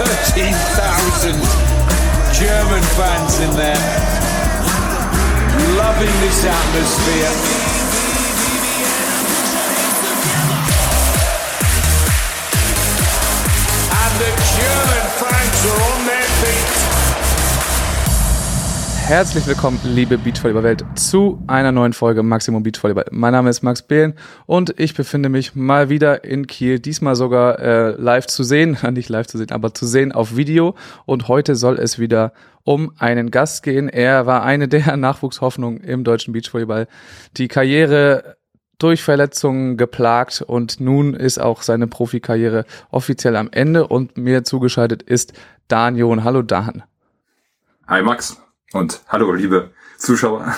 13,000 German fans in there, loving this atmosphere. And the German fans are Herzlich willkommen, liebe Beachvolleyball-Welt, zu einer neuen Folge Maximum Beachvolleyball. Mein Name ist Max Behlen und ich befinde mich mal wieder in Kiel, diesmal sogar äh, live zu sehen, nicht live zu sehen, aber zu sehen auf Video. Und heute soll es wieder um einen Gast gehen. Er war eine der Nachwuchshoffnungen im deutschen Beachvolleyball. Die Karriere durch Verletzungen geplagt und nun ist auch seine Profikarriere offiziell am Ende und mir zugeschaltet ist Dan John. Hallo Dan. Hi Max und hallo liebe Zuschauer.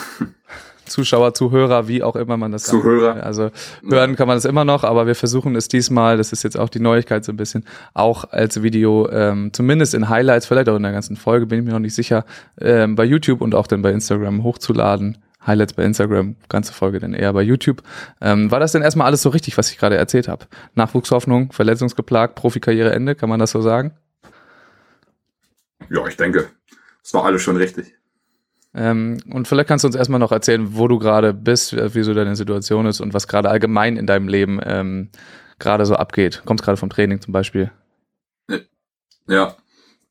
Zuschauer, Zuhörer, wie auch immer man das Zuhörer. Sagt. Also hören kann man das immer noch, aber wir versuchen es diesmal, das ist jetzt auch die Neuigkeit so ein bisschen, auch als Video, ähm, zumindest in Highlights, vielleicht auch in der ganzen Folge, bin ich mir noch nicht sicher, ähm, bei YouTube und auch dann bei Instagram hochzuladen. Highlights bei Instagram, ganze Folge dann eher bei YouTube. Ähm, war das denn erstmal alles so richtig, was ich gerade erzählt habe? Nachwuchshoffnung, verletzungsgeplagt, Profikarriereende, kann man das so sagen? Ja, ich denke, es war alles schon richtig. Ähm, und vielleicht kannst du uns erstmal noch erzählen, wo du gerade bist, wie so deine Situation ist und was gerade allgemein in deinem Leben ähm, gerade so abgeht. Kommst gerade vom Training zum Beispiel? Ja,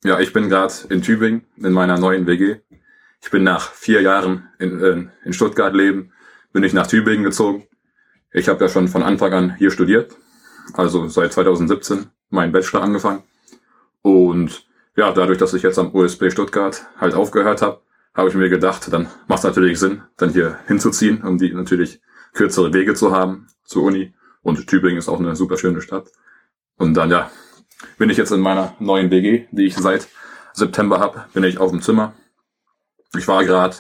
ja, ich bin gerade in Tübingen in meiner neuen WG. Ich bin nach vier Jahren in, in, in Stuttgart leben, bin ich nach Tübingen gezogen. Ich habe ja schon von Anfang an hier studiert, also seit 2017 meinen Bachelor angefangen. Und ja, dadurch, dass ich jetzt am USP Stuttgart halt aufgehört habe, habe ich mir gedacht, dann macht es natürlich Sinn, dann hier hinzuziehen, um die natürlich kürzere Wege zu haben zur Uni. Und Tübingen ist auch eine super schöne Stadt. Und dann, ja, bin ich jetzt in meiner neuen WG, die ich seit September habe, bin ich auf dem Zimmer. Ich war gerade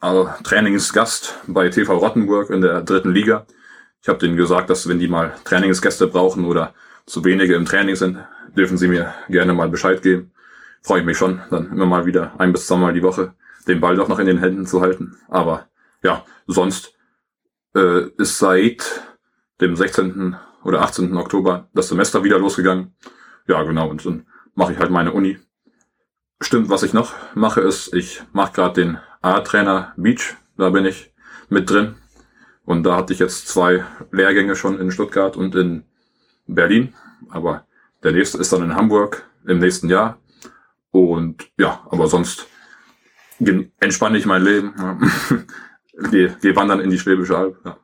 also, Trainingsgast bei TV Rottenburg in der dritten Liga. Ich habe denen gesagt, dass wenn die mal Trainingsgäste brauchen oder zu wenige im Training sind, dürfen sie mir gerne mal Bescheid geben freue ich mich schon, dann immer mal wieder ein bis zweimal die Woche den Ball doch noch in den Händen zu halten. Aber ja, sonst äh, ist seit dem 16. oder 18. Oktober das Semester wieder losgegangen. Ja, genau, und dann mache ich halt meine Uni. Stimmt, was ich noch mache, ist, ich mache gerade den A-Trainer Beach, da bin ich mit drin. Und da hatte ich jetzt zwei Lehrgänge schon in Stuttgart und in Berlin. Aber der nächste ist dann in Hamburg im nächsten Jahr. Und ja, aber sonst entspanne ich mein Leben. Geh, geh wandern in die Schwäbische Alb. Ja.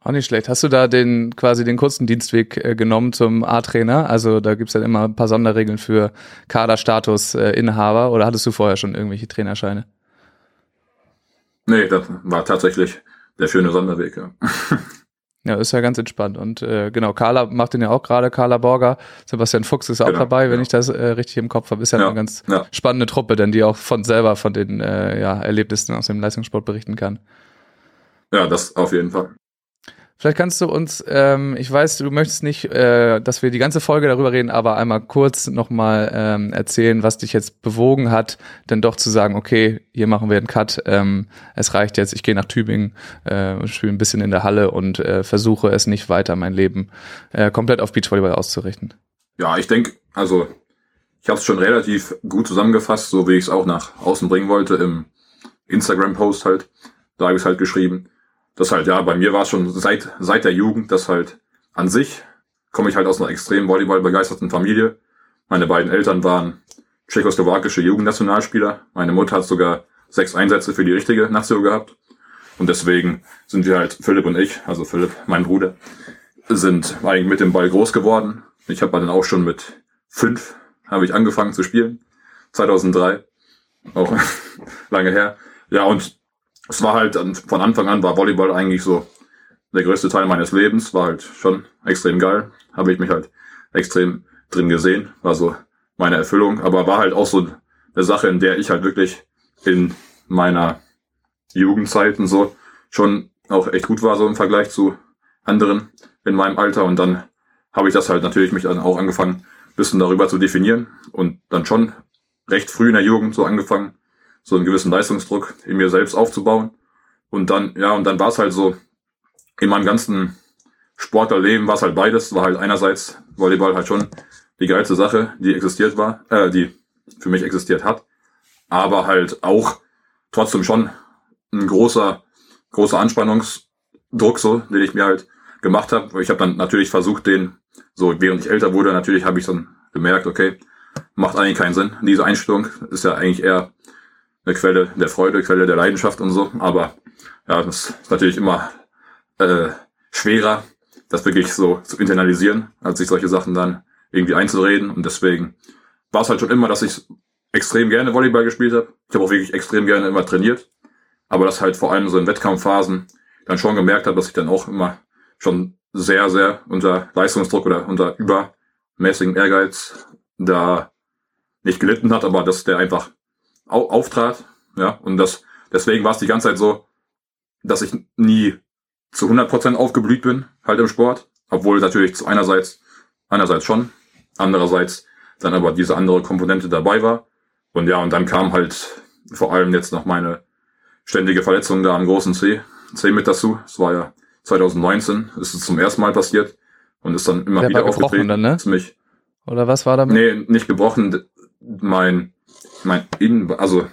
Auch nicht schlecht. Hast du da den quasi den kurzen Dienstweg äh, genommen zum A-Trainer? Also da gibt's ja immer ein paar Sonderregeln für Kaderstatus-Inhaber äh, oder hattest du vorher schon irgendwelche Trainerscheine? Nee, das war tatsächlich der schöne Sonderweg, ja. Ja, ist ja ganz entspannt. Und äh, genau, Carla macht den ja auch gerade, Carla Borger. Sebastian Fuchs ist auch genau, dabei, wenn genau. ich das äh, richtig im Kopf habe. Ist ja, ja eine ganz ja. spannende Truppe, denn die auch von selber von den äh, ja, Erlebnissen aus dem Leistungssport berichten kann. Ja, das auf jeden Fall. Vielleicht kannst du uns, ähm, ich weiß, du möchtest nicht, äh, dass wir die ganze Folge darüber reden, aber einmal kurz nochmal ähm, erzählen, was dich jetzt bewogen hat, denn doch zu sagen, okay, hier machen wir einen Cut, ähm, es reicht jetzt, ich gehe nach Tübingen, äh, spiele ein bisschen in der Halle und äh, versuche es nicht weiter, mein Leben äh, komplett auf Beachvolleyball auszurichten. Ja, ich denke, also ich habe es schon relativ gut zusammengefasst, so wie ich es auch nach außen bringen wollte im Instagram-Post halt. Da habe ich es halt geschrieben das halt, ja, bei mir war es schon seit, seit der Jugend, das halt an sich komme ich halt aus einer extrem Volleyball-begeisterten Familie. Meine beiden Eltern waren tschechoslowakische Jugendnationalspieler. Meine Mutter hat sogar sechs Einsätze für die richtige Nation gehabt. Und deswegen sind wir halt, Philipp und ich, also Philipp, mein Bruder, sind eigentlich mit dem Ball groß geworden. Ich habe dann auch schon mit fünf habe ich angefangen zu spielen. 2003. Auch lange her. Ja, und es war halt von Anfang an war Volleyball eigentlich so der größte Teil meines Lebens, war halt schon extrem geil, habe ich mich halt extrem drin gesehen, war so meine Erfüllung, aber war halt auch so eine Sache, in der ich halt wirklich in meiner Jugendzeit und so schon auch echt gut war, so im Vergleich zu anderen in meinem Alter. Und dann habe ich das halt natürlich mich dann auch angefangen, bisschen darüber zu definieren und dann schon recht früh in der Jugend so angefangen, so einen gewissen Leistungsdruck in mir selbst aufzubauen. Und dann, ja, und dann war es halt so, in meinem ganzen Sportlerleben war es halt beides. War halt einerseits Volleyball halt schon die geilste Sache, die existiert war, äh, die für mich existiert hat. Aber halt auch trotzdem schon ein großer, großer Anspannungsdruck, so, den ich mir halt gemacht habe. Ich habe dann natürlich versucht, den, so während ich älter wurde, natürlich habe ich dann gemerkt, okay, macht eigentlich keinen Sinn. Diese Einstellung ist ja eigentlich eher eine Quelle der Freude, Quelle der Leidenschaft und so. Aber ja, das ist natürlich immer äh, schwerer, das wirklich so zu internalisieren, als sich solche Sachen dann irgendwie einzureden. Und deswegen war es halt schon immer, dass ich extrem gerne Volleyball gespielt habe. Ich habe auch wirklich extrem gerne immer trainiert. Aber das halt vor allem so in Wettkampfphasen dann schon gemerkt habe, dass ich dann auch immer schon sehr, sehr unter Leistungsdruck oder unter übermäßigem Ehrgeiz da nicht gelitten hat, aber dass der einfach au auftrat. Ja, und das, deswegen war es die ganze Zeit so, dass ich nie zu 100% aufgeblüht bin, halt im Sport. Obwohl natürlich zu einerseits, einerseits schon, andererseits dann aber diese andere Komponente dabei war. Und ja, und dann kam halt vor allem jetzt noch meine ständige Verletzung da am großen C, C mit dazu. Es war ja 2019, ist es zum ersten Mal passiert und ist dann immer Der wieder aufgetreten. dann, ne? Ziemlich, Oder was war damit? nee, nicht gebrochen. Mein, mein Innen, also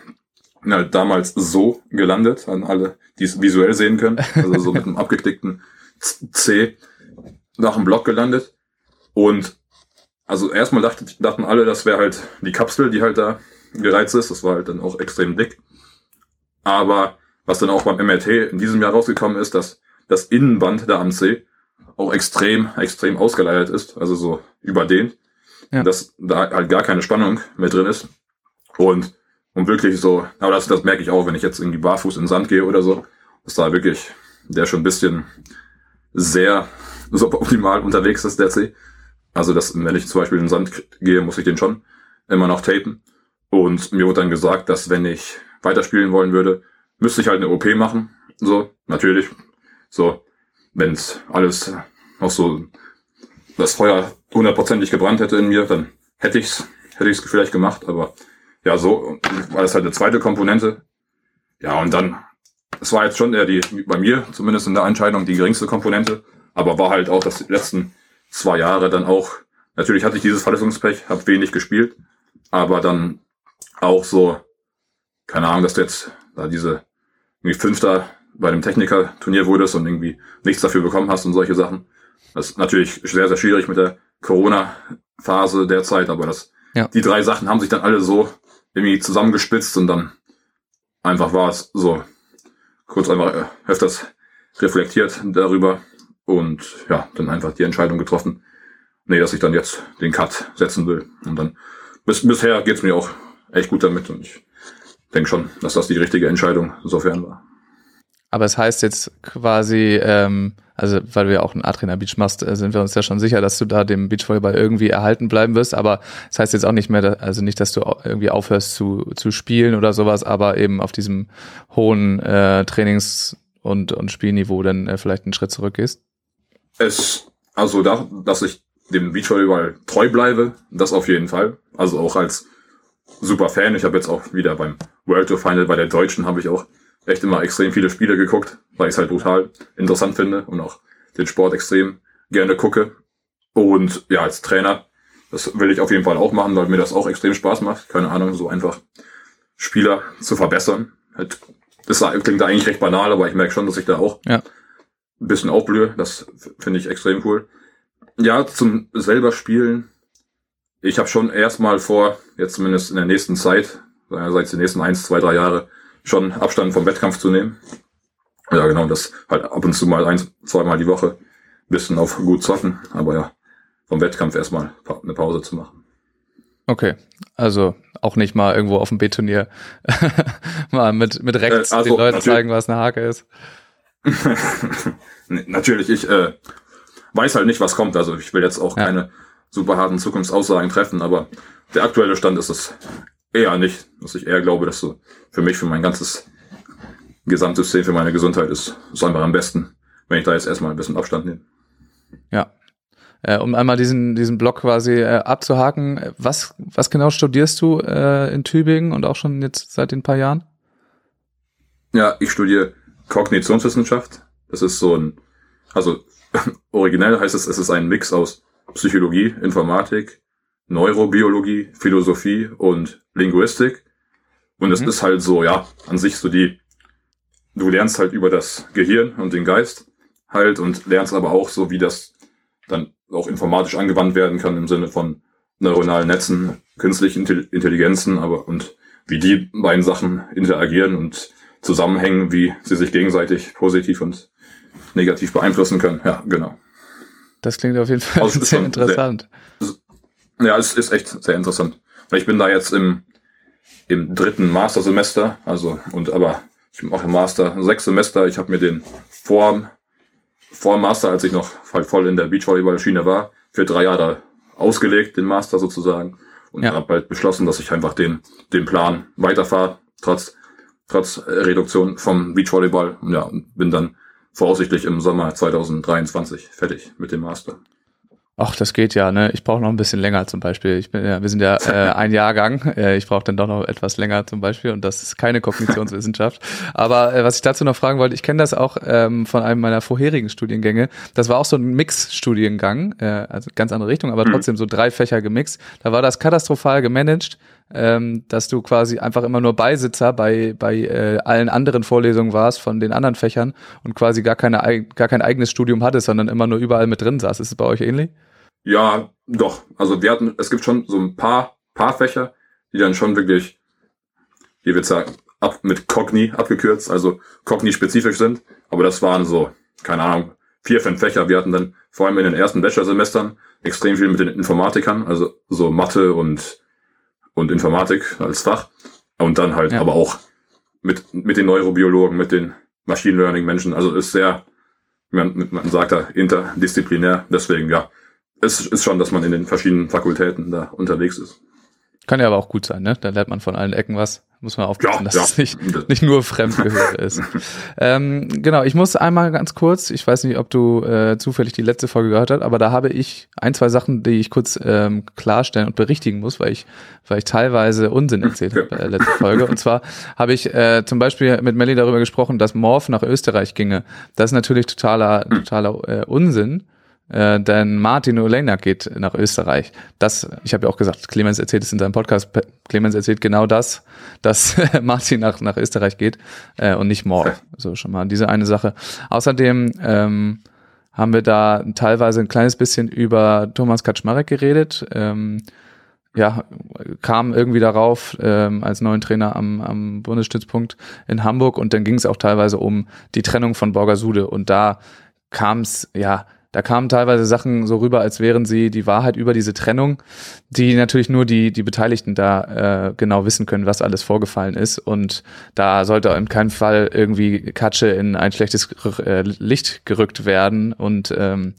ja, damals so gelandet, an alle, die es visuell sehen können. Also so mit einem abgeknickten C nach dem Block gelandet. Und also erstmal dachte, dachten alle, das wäre halt die Kapsel, die halt da gereizt ist. Das war halt dann auch extrem dick. Aber was dann auch beim MRT in diesem Jahr rausgekommen ist, dass das Innenband da am C auch extrem, extrem ausgeleiert ist, also so überdehnt. Ja. Dass da halt gar keine Spannung mehr drin ist. Und, und wirklich so, aber das, das merke ich auch, wenn ich jetzt irgendwie barfuß in den Sand gehe oder so, dass da wirklich der schon ein bisschen sehr suboptimal unterwegs ist, der C. Also das, wenn ich zum Beispiel in den Sand gehe, muss ich den schon immer noch tapen. Und mir wurde dann gesagt, dass wenn ich weiterspielen wollen würde, müsste ich halt eine OP machen. So, natürlich. So, wenn's alles noch so das Feuer hundertprozentig gebrannt hätte in mir, dann hätte ich's, hätte ich's vielleicht gemacht. Aber ja, so war das halt eine zweite Komponente. Ja, und dann, es war jetzt schon eher die, bei mir zumindest in der Entscheidung, die geringste Komponente, aber war halt auch das die letzten zwei Jahre dann auch, natürlich hatte ich dieses Verletzungspech, habe wenig gespielt, aber dann auch so, keine Ahnung, dass du jetzt da diese irgendwie Fünfter bei dem Techniker-Turnier wurdest und irgendwie nichts dafür bekommen hast und solche Sachen. Das ist natürlich sehr, sehr schwierig mit der Corona-Phase derzeit, aber das, Ja. die drei Sachen haben sich dann alle so irgendwie zusammengespitzt und dann einfach war es so kurz einfach äh, öfters reflektiert darüber und ja, dann einfach die Entscheidung getroffen, nee, dass ich dann jetzt den Cut setzen will. Und dann bis, bisher geht's mir auch echt gut damit und ich denke schon, dass das die richtige Entscheidung insofern war. Aber es heißt jetzt quasi, ähm, also weil du ja auch einen A-Trainer Beach machst, äh, sind wir uns ja schon sicher, dass du da dem Beachvolleyball irgendwie erhalten bleiben wirst. Aber es heißt jetzt auch nicht mehr, also nicht, dass du irgendwie aufhörst zu, zu spielen oder sowas, aber eben auf diesem hohen äh, Trainings- und, und Spielniveau dann äh, vielleicht einen Schritt zurückgehst. Es, also da, dass ich dem Beachvolleyball treu bleibe, das auf jeden Fall. Also auch als super Fan. Ich habe jetzt auch wieder beim World Tour Final bei der Deutschen habe ich auch echt immer extrem viele Spiele geguckt, weil ich es halt brutal interessant finde und auch den Sport extrem gerne gucke. Und ja, als Trainer, das will ich auf jeden Fall auch machen, weil mir das auch extrem Spaß macht. Keine Ahnung, so einfach Spieler zu verbessern. Halt, das klingt eigentlich recht banal, aber ich merke schon, dass ich da auch Ja. ein bisschen aufblühe. Das finde ich extrem cool. Ja, zum selber Spielen. Ich habe schon erstmal vor, jetzt zumindest in der nächsten Zeit, seit die nächsten eins, zwei, drei Jahre, schon Abstand vom Wettkampf zu nehmen. Ja, genau, das halt ab und zu mal ein, zweimal die Woche bisschen auf gut zocken, aber ja, vom Wettkampf erstmal eine Pause zu machen. Okay, also auch nicht mal irgendwo auf dem B-Turnier mal mit, mit rechts Äh, also, den Leuten zeigen, was eine Hake ist. Nee, Natürlich, ich äh, weiß halt nicht, was kommt. Also ich will jetzt auch Ja. keine super harten Zukunftsaussagen treffen, aber der aktuelle Stand ist es eher nicht, dass ich eher glaube, dass so für mich, für mein ganzes Gesamtsystem, für meine Gesundheit ist, ist einfach am besten, wenn ich da jetzt erstmal ein bisschen Abstand nehme. Ja. Äh, um einmal diesen, diesen Block quasi äh, abzuhaken, was, was genau studierst du äh, in Tübingen und auch schon jetzt seit den paar Jahren? Ja, ich studiere Kognitionswissenschaft. Das ist so ein, also originell heißt es, es ist ein Mix aus Psychologie, Informatik Neurobiologie, Philosophie und Linguistik. Und es Mhm. ist halt so, ja, an sich so die, du lernst halt über das Gehirn und den Geist halt und lernst aber auch so, wie das dann auch informatisch angewandt werden kann im Sinne von neuronalen Netzen, künstlichen Intelli- Intelligenzen, aber und wie die beiden Sachen interagieren und zusammenhängen, wie sie sich gegenseitig positiv und negativ beeinflussen können. Ja, genau. Das klingt auf jeden Fall Also, sehr interessant. Ja, es ist echt sehr interessant. Ich bin da jetzt im, im dritten Mastersemester, also und aber ich mache im Master sechs Semester. Ich habe mir den vor, vor Master, als ich noch halt voll in der Beachvolleyball-Schiene war, für drei Jahre ausgelegt, den Master sozusagen. Und Ja. habe halt beschlossen, dass ich einfach den, den Plan weiterfahre, trotz, trotz Reduktion vom Beachvolleyball. Und Ja, und bin dann voraussichtlich im Sommer 2023 fertig mit dem Master. Ach, das geht ja, ne? Ich brauche noch ein bisschen länger zum Beispiel. Ich bin ja, wir sind ja äh, ein Jahrgang. Äh, ich brauche dann doch noch etwas länger zum Beispiel und das ist keine Kognitionswissenschaft. Aber äh, was ich dazu noch fragen wollte, ich kenne das auch ähm, von einem meiner vorherigen Studiengänge. Das war auch so ein Mix-Studiengang, äh, also ganz andere Richtung, aber Mhm. trotzdem so drei Fächer gemixt. Da war das katastrophal gemanagt, ähm, dass du quasi einfach immer nur Beisitzer bei bei äh, allen anderen Vorlesungen warst von den anderen Fächern und quasi gar keine gar kein eigenes Studium hattest, sondern immer nur überall mit drin saß. Ist es bei euch ähnlich? Ja, doch. Also wir hatten, es gibt schon so ein paar, paar Fächer, die dann schon wirklich, wie wir sagen, ab, mit Cogni abgekürzt, also Cogni-spezifisch sind. Aber das waren so, keine Ahnung, vier, fünf Fächer. Wir hatten dann vor allem in den ersten Bachelorsemestern extrem viel mit den Informatikern, also so Mathe und, und Informatik als Fach. Und dann halt Ja. aber auch mit, mit den Neurobiologen, mit den Machine Learning Menschen. Also ist sehr, man, man sagt da interdisziplinär. Deswegen, ja, es ist schon, dass man in den verschiedenen Fakultäten da unterwegs ist. Kann ja aber auch gut sein, ne? Da lernt man von allen Ecken was. Muss man aufpassen, Ja, dass ja. es nicht, nicht nur Fremdgehöre ist. ähm, genau, ich muss einmal ganz kurz, ich weiß nicht, ob du äh, zufällig die letzte Folge gehört hast, aber da habe ich ein, zwei Sachen, die ich kurz ähm, klarstellen und berichtigen muss, weil ich, weil ich teilweise Unsinn erzählt habe bei der letzten Folge. Und zwar habe ich äh, zum Beispiel mit Melly darüber gesprochen, dass Morph nach Österreich ginge. Das ist natürlich totaler, totaler äh, Unsinn. Äh, denn Martin Olejnak geht nach Österreich. Das, ich habe ja auch gesagt, Clemens erzählt es in seinem Podcast. Clemens erzählt genau das, dass Martin nach, nach Österreich geht äh, und nicht Morph. So schon mal diese eine Sache. Außerdem ähm, haben wir da teilweise ein kleines bisschen über Thomas Kaczmarek geredet. Ähm, ja, kam irgendwie darauf ähm, als neuen Trainer am, am Bundesstützpunkt in Hamburg und dann ging es auch teilweise um die Trennung von Borgasude und da kam es, ja, da kamen teilweise Sachen so rüber, als wären sie die Wahrheit über diese Trennung, die natürlich nur die, die Beteiligten da äh, genau wissen können, was alles vorgefallen ist. Und da sollte in keinem Fall irgendwie Katsche in ein schlechtes äh, Licht gerückt werden. Und ähm,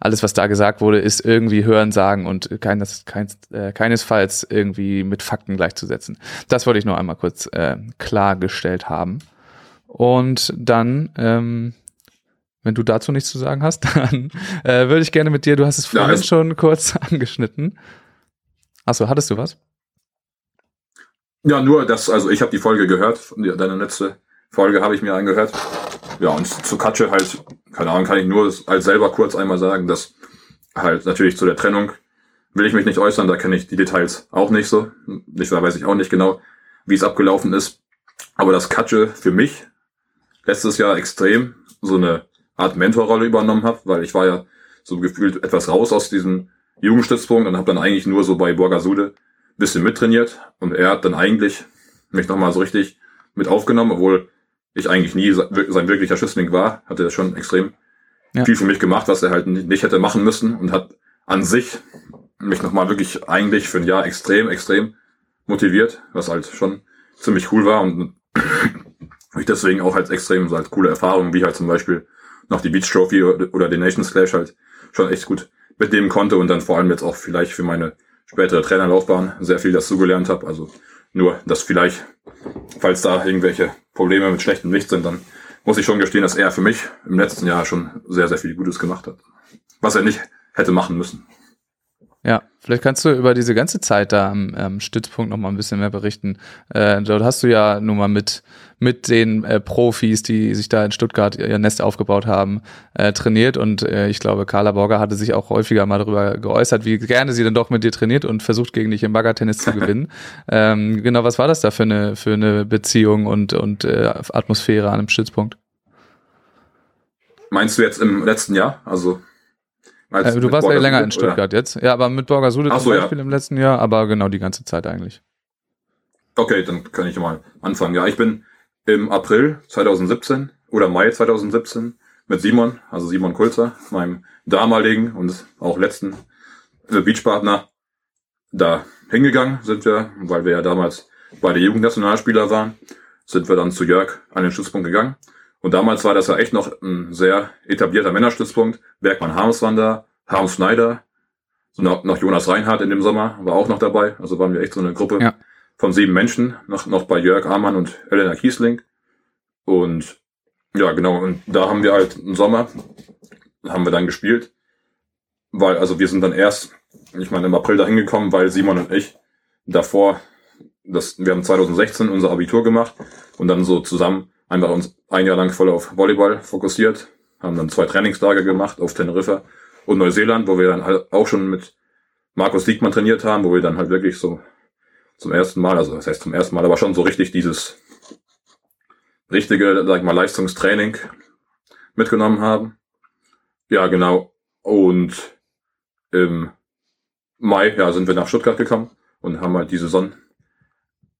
alles, was da gesagt wurde, ist irgendwie Hören, Sagen und keines, keins, äh, keinesfalls irgendwie mit Fakten gleichzusetzen. Das wollte ich nur einmal kurz äh, klargestellt haben. Und dann, ähm, wenn du dazu nichts zu sagen hast, dann äh, würde ich gerne mit dir, du hast es Ja, vorhin es- schon kurz angeschnitten. Achso, hattest du was? Ja, nur das, also ich habe die Folge gehört, deine letzte Folge habe ich mir angehört. Ja, und zu Katsche halt, keine Ahnung, kann ich nur als selber kurz einmal sagen, dass halt natürlich zu der Trennung will ich mich nicht äußern, da kenne ich die Details auch nicht so. Nicht, da weiß ich auch nicht genau, wie es abgelaufen ist. Aber dass Katsche für mich letztes Jahr extrem so eine Art Mentorrolle übernommen hat, weil ich war ja so gefühlt etwas raus aus diesem Jugendstützpunkt und habe dann eigentlich nur so bei Borgasude bisschen mittrainiert und er hat dann eigentlich mich nochmal so richtig mit aufgenommen, obwohl ich eigentlich nie se- sein wirklicher Schützling war, hat er schon extrem Ja. viel für mich gemacht, was er halt nicht hätte machen müssen und hat an sich mich nochmal wirklich eigentlich für ein Jahr extrem, extrem motiviert, was halt schon ziemlich cool war und ich deswegen auch halt extrem halt coole Erfahrungen, wie halt zum Beispiel noch die Beach Trophy oder den Nations Clash halt schon echt gut mitnehmen konnte und dann vor allem jetzt auch vielleicht für meine spätere Trainerlaufbahn sehr viel dazugelernt habe. Also nur, dass vielleicht, falls da irgendwelche Probleme mit schlechtem Licht sind, dann muss ich schon gestehen, dass er für mich im letzten Jahr schon sehr, sehr viel Gutes gemacht hat. Was er nicht hätte machen müssen. Ja, vielleicht kannst du über diese ganze Zeit da am ähm, Stützpunkt noch mal ein bisschen mehr berichten. Äh, dort hast du ja nun mal mit, mit den äh, Profis, die sich da in Stuttgart ihr Nest aufgebaut haben, äh, trainiert. Und äh, ich glaube, Carla Borger hatte sich auch häufiger mal darüber geäußert, wie gerne sie dann doch mit dir trainiert und versucht, gegen dich im Baggertennis zu gewinnen. ähm, genau, was war das da für eine, für eine Beziehung und, und äh, Atmosphäre an einem Stützpunkt? Meinst du jetzt im letzten Jahr? Also äh, du warst ja länger in Stuttgart oder? jetzt. Ja, aber mit Borgasude zum so, Beispiel ja. im letzten Jahr, aber genau die ganze Zeit eigentlich. Okay, dann kann ich mal anfangen. Ja, ich bin im April 2017 oder Mai 2017 mit Simon, also Simon Kulzer, meinem damaligen und auch letzten äh, Beachpartner, da hingegangen sind wir, weil wir ja damals beide Jugendnationalspieler waren, sind wir dann zu Jörg an den Stützpunkt gegangen und damals war das ja echt noch ein sehr etablierter Männerstützpunkt. Bergmann Harms waren da, Harms Schneider, so noch, noch Jonas Reinhardt in dem Sommer war auch noch dabei. Also waren wir echt so eine Gruppe ja. von sieben Menschen, noch, noch bei Jörg Amann und Elena Kiesling. Und ja, genau, und da haben wir halt im Sommer, haben wir dann gespielt. Weil, also wir sind dann erst, ich meine, im April da hingekommen, weil Simon und ich davor, das, wir haben 2016 unser Abitur gemacht und dann so zusammen einfach uns ein Jahr lang voll auf Volleyball fokussiert, haben dann zwei Trainingstage gemacht auf Teneriffa und Neuseeland, wo wir dann halt auch schon mit Markus Diekmann trainiert haben, wo wir dann halt wirklich so zum ersten Mal, also das heißt zum ersten Mal, aber schon so richtig dieses richtige, sag ich mal, Leistungstraining mitgenommen haben. Ja, genau. Und im Mai, ja, sind wir nach Stuttgart gekommen und haben halt die Saison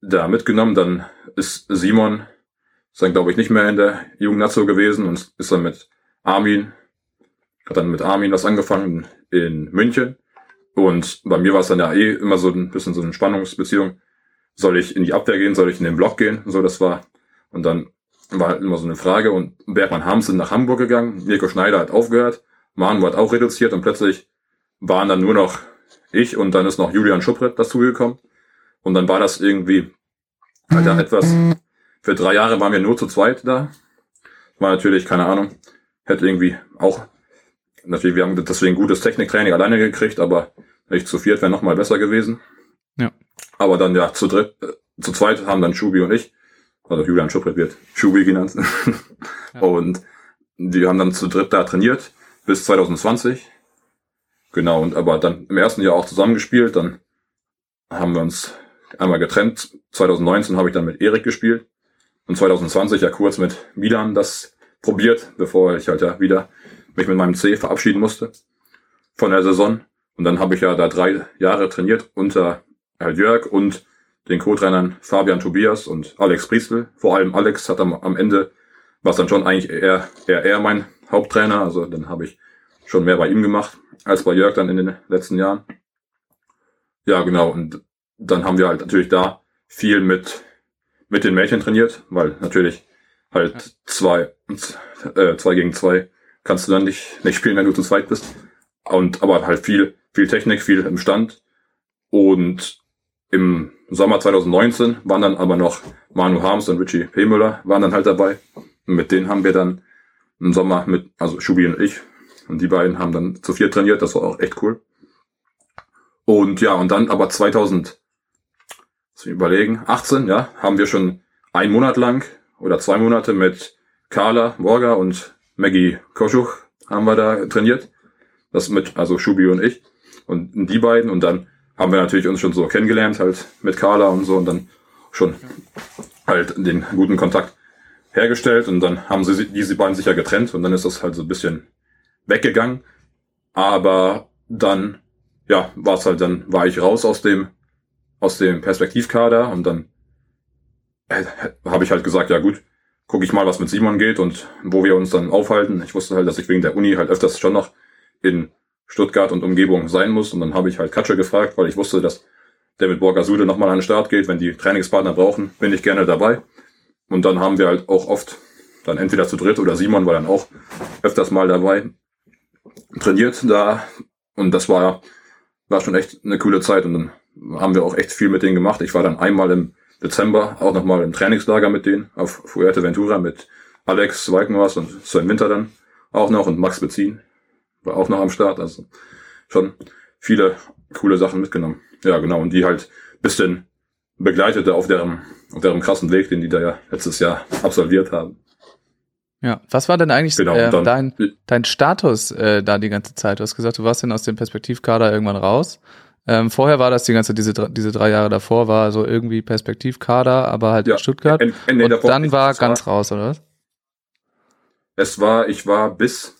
da mitgenommen. Dann ist Simon ist dann, glaube ich, nicht mehr in der Jugendnazo gewesen und ist dann mit Armin, hat dann mit Armin was angefangen in München. Und bei mir war es dann ja eh immer so ein bisschen so eine Spannungsbeziehung. Soll ich in die Abwehr gehen? Soll ich in den Block gehen? So, das war. Und dann war halt immer so eine Frage. Und Bergmann Harms sind nach Hamburg gegangen. Mirko Schneider hat aufgehört. Manu hat auch reduziert und plötzlich waren dann nur noch ich und dann ist noch Julian Schuppret dazugekommen. Und dann war das irgendwie halt ja etwas für drei Jahre waren wir nur zu zweit da. War natürlich, keine Ahnung, hätte irgendwie auch, natürlich, wir haben deswegen gutes Techniktraining alleine gekriegt, aber nicht zu viert wäre nochmal besser gewesen. Ja. Aber dann ja zu dritt, äh, zu zweit haben dann Schubi und ich, also Julian Schuppert wird Schubi genannt. ja. Und die haben dann zu dritt da trainiert bis 2020. Genau, und aber dann im ersten Jahr auch zusammengespielt, dann haben wir uns einmal getrennt. 2019 habe ich dann mit Erik gespielt. Und 2020 ja kurz mit Milan das probiert, bevor ich halt ja wieder mich mit meinem C verabschieden musste von der Saison. Und dann habe ich ja da drei Jahre trainiert unter Herr Jörg und den Co-Trainern Fabian Tobias und Alex Priestel. Vor allem Alex hat am, am Ende, was dann schon eigentlich eher, eher, eher mein Haupttrainer. Also dann habe ich schon mehr bei ihm gemacht als bei Jörg dann in den letzten Jahren. Ja, genau. Und dann haben wir halt natürlich da viel mit mit den Mädchen trainiert, weil natürlich halt ja. zwei, äh, zwei gegen zwei kannst du dann nicht, nicht spielen, wenn du zu zweit bist. Und aber halt viel, viel Technik, viel im Stand. Und im Sommer 2019 waren dann aber noch Manu Harms und Richie P. Müller waren dann halt dabei. Und mit denen haben wir dann im Sommer mit, also Schubi und ich, und die beiden haben dann zu vier trainiert, das war auch echt cool. Und ja, und dann aber 2000, zu überlegen, 18, ja, haben wir schon einen Monat lang oder zwei Monate mit Carla Morga und Maggie Koschuch haben wir da trainiert. Das mit, also Schubi und ich. Und die beiden. Und dann haben wir natürlich uns schon so kennengelernt, halt mit Carla und so. Und dann schon halt den guten Kontakt hergestellt. Und dann haben sie diese beiden sich ja getrennt. Und dann ist das halt so ein bisschen weggegangen. Aber dann, ja, war es halt, dann war ich raus aus dem aus dem Perspektivkader und dann äh, habe ich halt gesagt, ja gut, gucke ich mal, was mit Simon geht und wo wir uns dann aufhalten. Ich wusste halt, dass ich wegen der Uni halt öfters schon noch in Stuttgart und Umgebung sein muss und dann habe ich halt Katsche gefragt, weil ich wusste, dass der mit Borgasude nochmal an den Start geht. Wenn die Trainingspartner brauchen, bin ich gerne dabei. Und dann haben wir halt auch oft dann entweder zu dritt oder Simon war dann auch öfters mal dabei, trainiert da und das war, war schon echt eine coole Zeit und dann haben wir auch echt viel mit denen gemacht. Ich war dann einmal im Dezember auch nochmal im Trainingslager mit denen auf Fuerteventura mit Alex Weikenwas und Sven Winter dann auch noch und Max Bezin war auch noch am Start. Also schon viele, coole Sachen mitgenommen. Ja, genau. Und die halt bisschen begleitete auf deren, auf deren krassen Weg, den die da ja letztes Jahr absolviert haben. Ja, was war denn eigentlich Genau, äh, dann- dein, dein Status äh, da die ganze Zeit? Du hast gesagt, du warst dann aus dem Perspektivkader irgendwann raus. Ähm, vorher war das die ganze, diese, diese drei Jahre davor war so irgendwie Perspektivkader, aber halt Ja, in Stuttgart. En- Ende Und dann war ganz raus, oder was? Es war, ich war bis,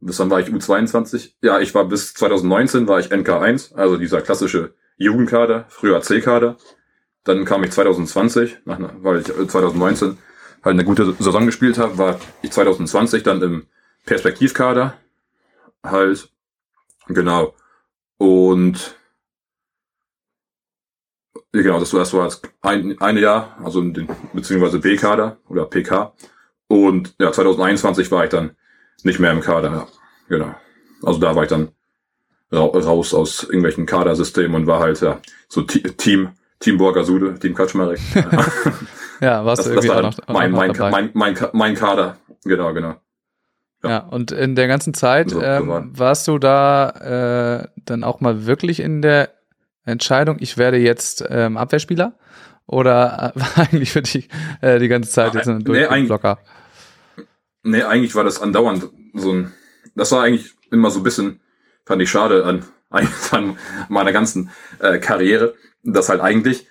bis wann war ich U22? Ja, ich war bis 2019 war ich NK1, also dieser klassische Jugendkader, früher C-Kader. Dann kam ich 2020, nach, weil ich äh, 2019 halt eine gute Saison gespielt habe, war ich 2020 dann im Perspektivkader halt, genau. Und ja, genau, das war, das war das ein, eine Jahr, also in den, beziehungsweise B-Kader oder PK. Und ja, 2021 war ich dann nicht mehr im Kader. Ja. Genau. Also da war ich dann ra raus aus irgendwelchen Kadersystemen und war halt ja so Ti- Team Team Borgasude, Team Kaczmarek. Ja. Warst das, du das irgendwie war auch dann noch, mein, mein, mein, mein, mein Kader. Genau, genau. Ja, und in der ganzen Zeit So, ähm, war- warst du da äh, dann auch mal wirklich in der Entscheidung, ich werde jetzt ähm, Abwehrspieler? Oder äh, war eigentlich für dich äh, die ganze Zeit Ah, jetzt ein nee, Durchblocker? Nee, eigentlich war das andauernd so ein, das war eigentlich immer so ein bisschen, fand ich schade an, an meiner ganzen äh, Karriere, dass halt eigentlich,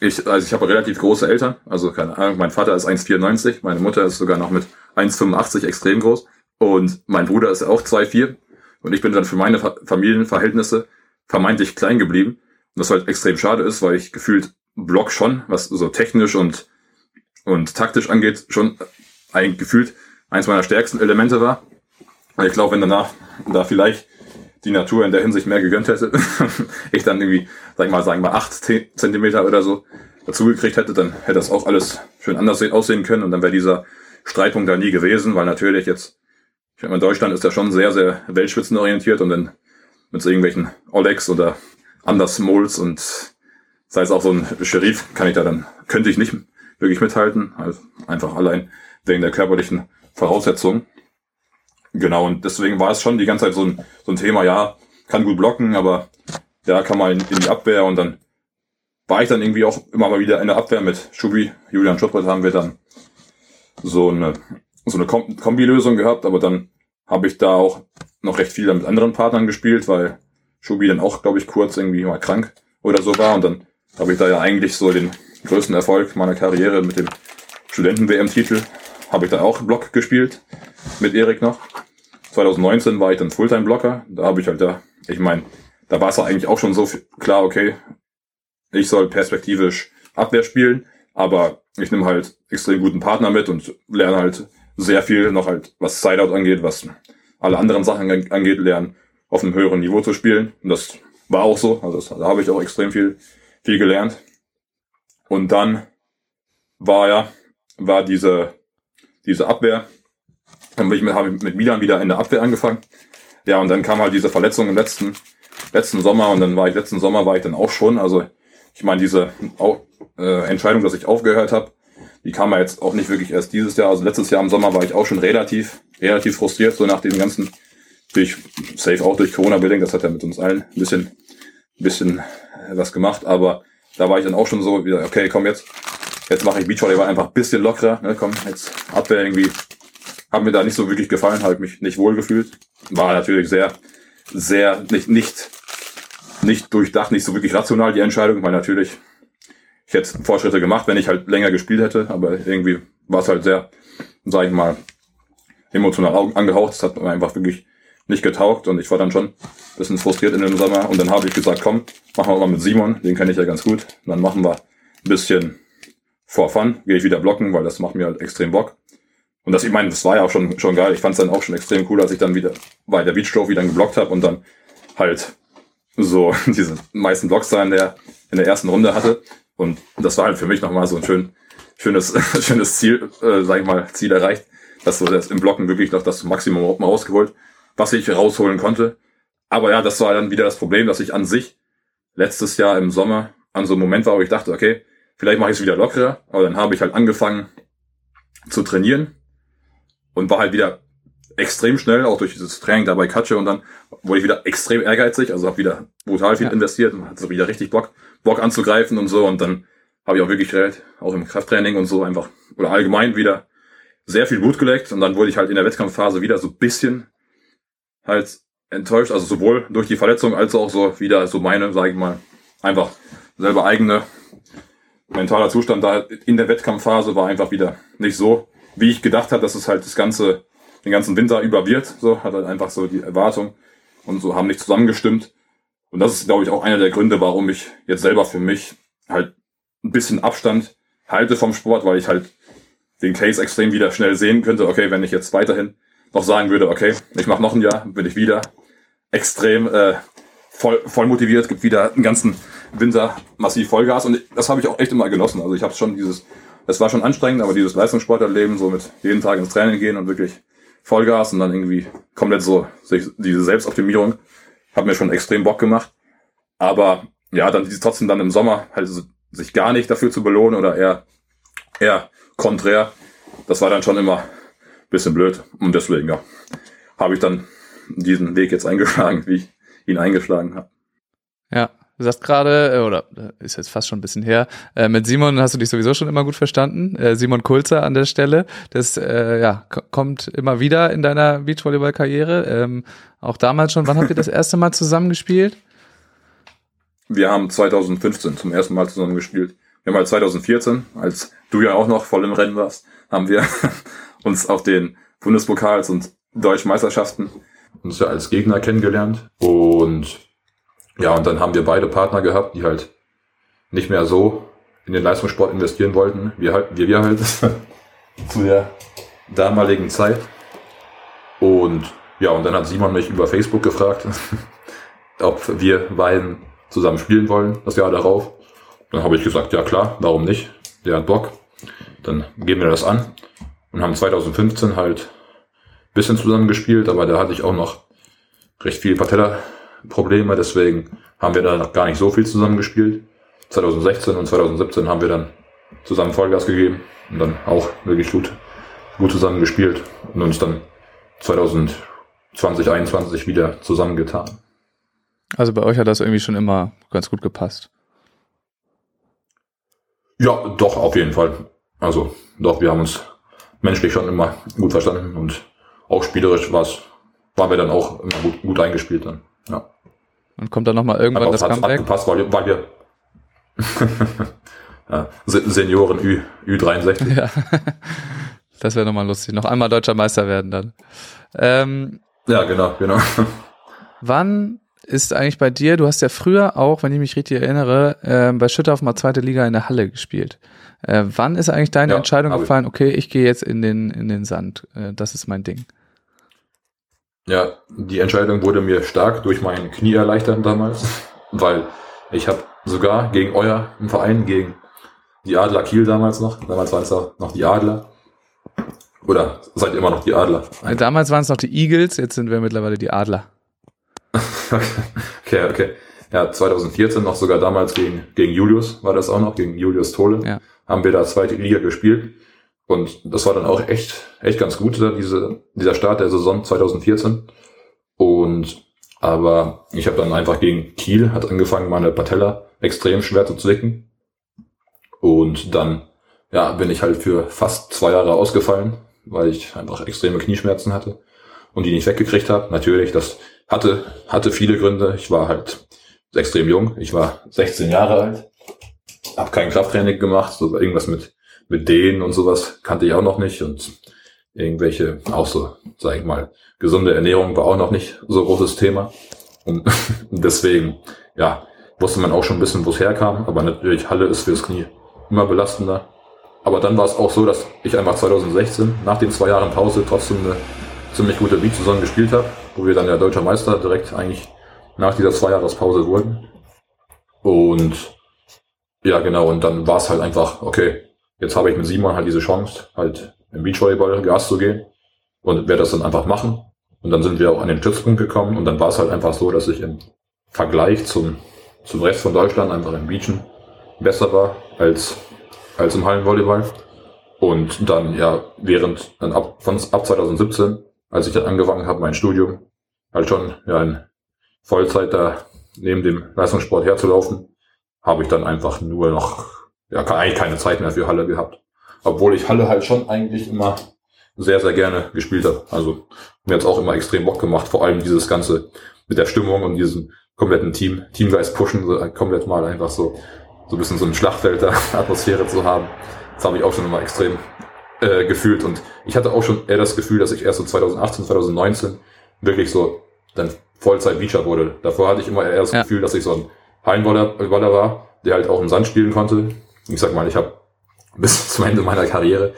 ich, also ich habe relativ große Eltern, also keine Ahnung, mein Vater ist 1,94, meine Mutter ist sogar noch mit 1,85 extrem groß und mein Bruder ist auch 2,4 und ich bin dann für meine Fa Familienverhältnisse vermeintlich klein geblieben. Und das halt extrem schade ist, weil ich gefühlt Block schon, was so technisch und, und taktisch angeht, schon eigentlich gefühlt eins meiner stärksten Elemente war. Ich glaube, wenn danach da vielleicht die Natur in der Hinsicht mehr gegönnt hätte, ich dann irgendwie, sag ich mal, sagen wir acht Te- Zentimeter oder so dazugekriegt hätte, dann hätte das auch alles schön anders se- aussehen können und dann wäre dieser Streitpunkt da nie gewesen, weil natürlich jetzt, ich meine, Deutschland ist ja schon sehr, sehr weltspitzenorientiert und dann mit so irgendwelchen Olex oder Anders Mols und sei es auch so ein Sheriff, kann ich da dann, könnte ich nicht wirklich mithalten, also einfach allein wegen der körperlichen Voraussetzungen. Genau, und deswegen war es schon die ganze Zeit so ein, so ein Thema, ja, kann gut blocken, aber ja, kann mal in, in die Abwehr und dann war ich dann irgendwie auch immer mal wieder in der Abwehr mit Schubi, Julian Schuppert haben wir dann so eine, so eine Kom Kombilösung gehabt, aber dann habe ich da auch noch recht viel mit anderen Partnern gespielt, weil Schubi dann auch, glaube ich, kurz irgendwie mal krank oder so war und dann habe ich da ja eigentlich so den größten Erfolg meiner Karriere mit dem Studenten-WM-Titel habe ich da auch Block gespielt mit Erik noch. 2019 war ich dann Fulltime-Blocker. Da habe ich halt da, ich meine, da war es ja eigentlich auch schon so klar, okay, ich soll perspektivisch Abwehr spielen, aber ich nehme halt extrem guten Partner mit und lerne halt sehr viel noch halt, was Sideout angeht, was alle anderen Sachen an- angeht, lernen auf einem höheren Niveau zu spielen. Und das war auch so. Also das, da habe ich auch extrem viel, viel gelernt. Und dann war ja, war diese, diese Abwehr. Dann bin ich mit, habe mit Milan wieder in der Abwehr angefangen. Ja, und dann kam halt diese Verletzung im letzten, letzten Sommer und dann war ich, letzten Sommer war ich dann auch schon, also ich meine, diese äh, Entscheidung, dass ich aufgehört habe, die kam ja jetzt auch nicht wirklich erst dieses Jahr. Also letztes Jahr im Sommer war ich auch schon relativ, relativ frustriert, so nach dem ganzen, durch, safe auch durch Corona bedingt, das hat ja mit uns allen ein bisschen, bisschen was gemacht, aber da war ich dann auch schon so wieder, okay, komm jetzt, jetzt mache ich Beachvolleyball einfach ein bisschen lockerer, ne, komm, jetzt Abwehr irgendwie, hat mir da nicht so wirklich gefallen, habe mich nicht wohl gefühlt. War natürlich sehr, sehr, nicht, nicht, nicht durchdacht, nicht so wirklich rational die Entscheidung, weil natürlich, ich hätte Fortschritte gemacht, wenn ich halt länger gespielt hätte, aber irgendwie war es halt sehr, sag ich mal, emotional au- angehaucht. Es hat mir einfach wirklich nicht getaugt und ich war dann schon ein bisschen frustriert in dem Sommer und dann habe ich gesagt, komm, machen wir mal mit Simon, den kenne ich ja ganz gut. Und dann machen wir ein bisschen for fun, gehe ich wieder blocken, weil das macht mir halt extrem Bock. Und das, ich meine, das war ja auch schon, schon geil. Ich fand es dann auch schon extrem cool, als ich dann wieder bei der Beach Trophy dann geblockt habe und dann halt so diese meisten Blocks da in der, in der ersten Runde hatte. Und das war halt für mich nochmal so ein schön, schönes, schönes Ziel, äh, sag ich mal, Ziel erreicht, dass so das im Blocken wirklich noch das Maximum mal rausgeholt, was ich rausholen konnte. Aber ja, das war dann wieder das Problem, dass ich an sich letztes Jahr im Sommer an so einem Moment war, wo ich dachte, okay, vielleicht mache ich es wieder lockerer, aber dann habe ich halt angefangen zu trainieren und war halt wieder extrem schnell, auch durch dieses Training dabei Katsche und dann wurde ich wieder extrem ehrgeizig, also habe wieder brutal viel Ja. investiert und hatte wieder richtig Bock, Bock anzugreifen und so und dann habe ich auch wirklich auch im Krafttraining und so einfach oder allgemein wieder sehr viel Blut geleckt und dann wurde ich halt in der Wettkampfphase wieder so ein bisschen halt enttäuscht, also sowohl durch die Verletzung als auch so wieder so meine, sage ich mal, einfach selber eigene mentaler Zustand da in der Wettkampfphase war einfach wieder nicht so, wie ich gedacht habe, dass es halt das ganze, den ganzen Winter über wird. So hat halt einfach so die Erwartung und so haben nicht zusammengestimmt. Und das ist, glaube ich, auch einer der Gründe, warum ich jetzt selber für mich halt ein bisschen Abstand halte vom Sport, weil ich halt den Case extrem wieder schnell sehen könnte. Okay, wenn ich jetzt weiterhin noch sagen würde, okay, ich mache noch ein Jahr, bin ich wieder extrem äh, voll, voll motiviert, gibt wieder einen ganzen Winter massiv Vollgas und das habe ich auch echt immer genossen. Also ich habe schon dieses, es war schon anstrengend, aber dieses Leistungssportlerleben, so mit jeden Tag ins Training gehen und wirklich Vollgas und dann irgendwie komplett so diese Selbstoptimierung hat mir schon extrem Bock gemacht. Aber ja, dann trotzdem dann im Sommer halt sich gar nicht dafür zu belohnen oder eher eher konträr, das war dann schon immer ein bisschen blöd und deswegen ja, habe ich dann diesen Weg jetzt eingeschlagen, wie ich ihn eingeschlagen habe. Ja, du sagst gerade, äh, oder äh, ist jetzt fast schon ein bisschen her, äh, mit Simon hast du dich sowieso schon immer gut verstanden. Äh, Simon Kulzer an der Stelle. Das äh, ja, ko- kommt immer wieder in deiner Beachvolleyball-Karriere. Ähm, auch damals schon. Wann habt ihr das erste Mal zusammengespielt? Wir haben 2015 zum ersten Mal zusammen gespielt. Wir haben halt 2014, als du ja auch noch voll im Rennen warst, haben wir uns auf den Bundespokals und Deutschen Meisterschaften uns ja als Gegner kennengelernt. Und ja, und dann haben wir beide Partner gehabt, die halt nicht mehr so in den Leistungssport investieren wollten, wie halt, wie wir halt zu der damaligen Zeit. Und ja, und dann hat Simon mich über Facebook gefragt, ob wir beiden zusammen spielen wollen, das Jahr darauf. Dann habe ich gesagt, ja klar, warum nicht? Der hat Bock. Dann geben wir das an und haben 2015 halt ein bisschen zusammen gespielt, aber da hatte ich auch noch recht viel Patella-Probleme, deswegen haben wir da noch gar nicht so viel zusammen gespielt. 2016 und 2017 haben wir dann zusammen Vollgas gegeben und dann auch wirklich gut, gut zusammen gespielt und uns dann 2020, 2021 wieder zusammengetan. Also bei euch hat das irgendwie schon immer ganz gut gepasst. Ja, doch, auf jeden Fall. Also, doch, wir haben uns menschlich schon immer gut verstanden und auch spielerisch war's, waren wir dann auch immer gut, gut eingespielt dann. Ja. Und kommt dann nochmal irgendwann das hat, hat Comeback? gepasst, weil, wir- weil wir ja, Se- Senioren Ü, Ü63. Ja. Das wäre nochmal lustig. Noch einmal deutscher Meister werden dann. Ähm, Ja, genau, genau. wann ist eigentlich bei dir, du hast ja früher auch, wenn ich mich richtig erinnere, ähm, bei Schüttorf mal zweite Liga in der Halle gespielt. Äh, wann ist eigentlich deine Ja, Entscheidung gefallen, okay, ich gehe jetzt in den, in den Sand. Äh, das ist mein Ding. Ja, die Entscheidung wurde mir stark durch mein Knie erleichtert damals, weil ich habe sogar gegen euer im Verein, gegen die Adler Kiel damals noch, damals waren es auch noch die Adler, oder seid ihr immer noch die Adler? Äh, Damals waren es noch die Eagles, jetzt sind wir mittlerweile die Adler. Okay, okay. Ja, 2014 noch sogar damals gegen, gegen Julius war das auch noch, gegen Julius Tole. Ja. Haben wir da zweite Liga gespielt. Und das war dann auch echt, echt ganz gut, da diese, dieser Start der Saison 2014. Und, aber ich habe dann einfach gegen Kiel, hat angefangen, meine Patella extrem schwer zu zwicken. Und dann, ja, bin ich halt für fast zwei Jahre ausgefallen, weil ich einfach extreme Knieschmerzen hatte und die nicht weggekriegt habe. Natürlich, das hatte, hatte viele Gründe. Ich war halt extrem jung. Ich war 16 Jahre alt. Hab kein Krafttraining gemacht. So irgendwas mit, mit Dehnen und sowas kannte ich auch noch nicht. Und irgendwelche, auch so, sag ich mal, gesunde Ernährung war auch noch nicht so großes Thema. Und deswegen, ja, wusste man auch schon ein bisschen, wo es herkam. Aber natürlich, Halle ist fürs Knie immer belastender. Aber dann war es auch so, dass ich einfach 2016 nach den zwei Jahren Pause trotzdem eine ziemlich gute Beat-Saison gespielt habe, wo wir dann ja deutscher Meister direkt eigentlich nach dieser zwei Jahrespause wurden. Und ja, genau, und dann war es halt einfach, okay, jetzt habe ich mit Simon halt diese Chance, halt im Beachvolleyball Gas zu gehen und werde das dann einfach machen. Und dann sind wir auch an den Stützpunkt gekommen und dann war es halt einfach so, dass ich im Vergleich zum, zum Rest von Deutschland einfach im Beachen besser war als, als im Hallenvolleyball. Und dann, ja, während, dann ab, von, ab 2017, als ich dann angefangen habe, mein Studium, halt schon ja, in Vollzeit da neben dem Leistungssport herzulaufen, habe ich dann einfach nur noch, ja, eigentlich keine Zeit mehr für Halle gehabt. Obwohl ich Halle halt schon eigentlich immer sehr, sehr gerne gespielt habe. Also mir hat's auch immer extrem Bock gemacht, vor allem dieses Ganze mit der Stimmung und diesem kompletten Team, Teamgeist pushen, so komplett mal einfach so, so ein bisschen so ein Schlachtfeld der Atmosphäre zu haben. Das habe ich auch schon immer extrem äh, gefühlt. Und ich hatte auch schon eher das Gefühl, dass ich erst so 2018, 2019 wirklich so dann Vollzeit Beacher wurde. Davor hatte ich immer eher das ja. Gefühl, dass ich so ein Hallenwaller war, der halt auch im Sand spielen konnte. Ich sag mal, ich habe bis zum Ende meiner Karriere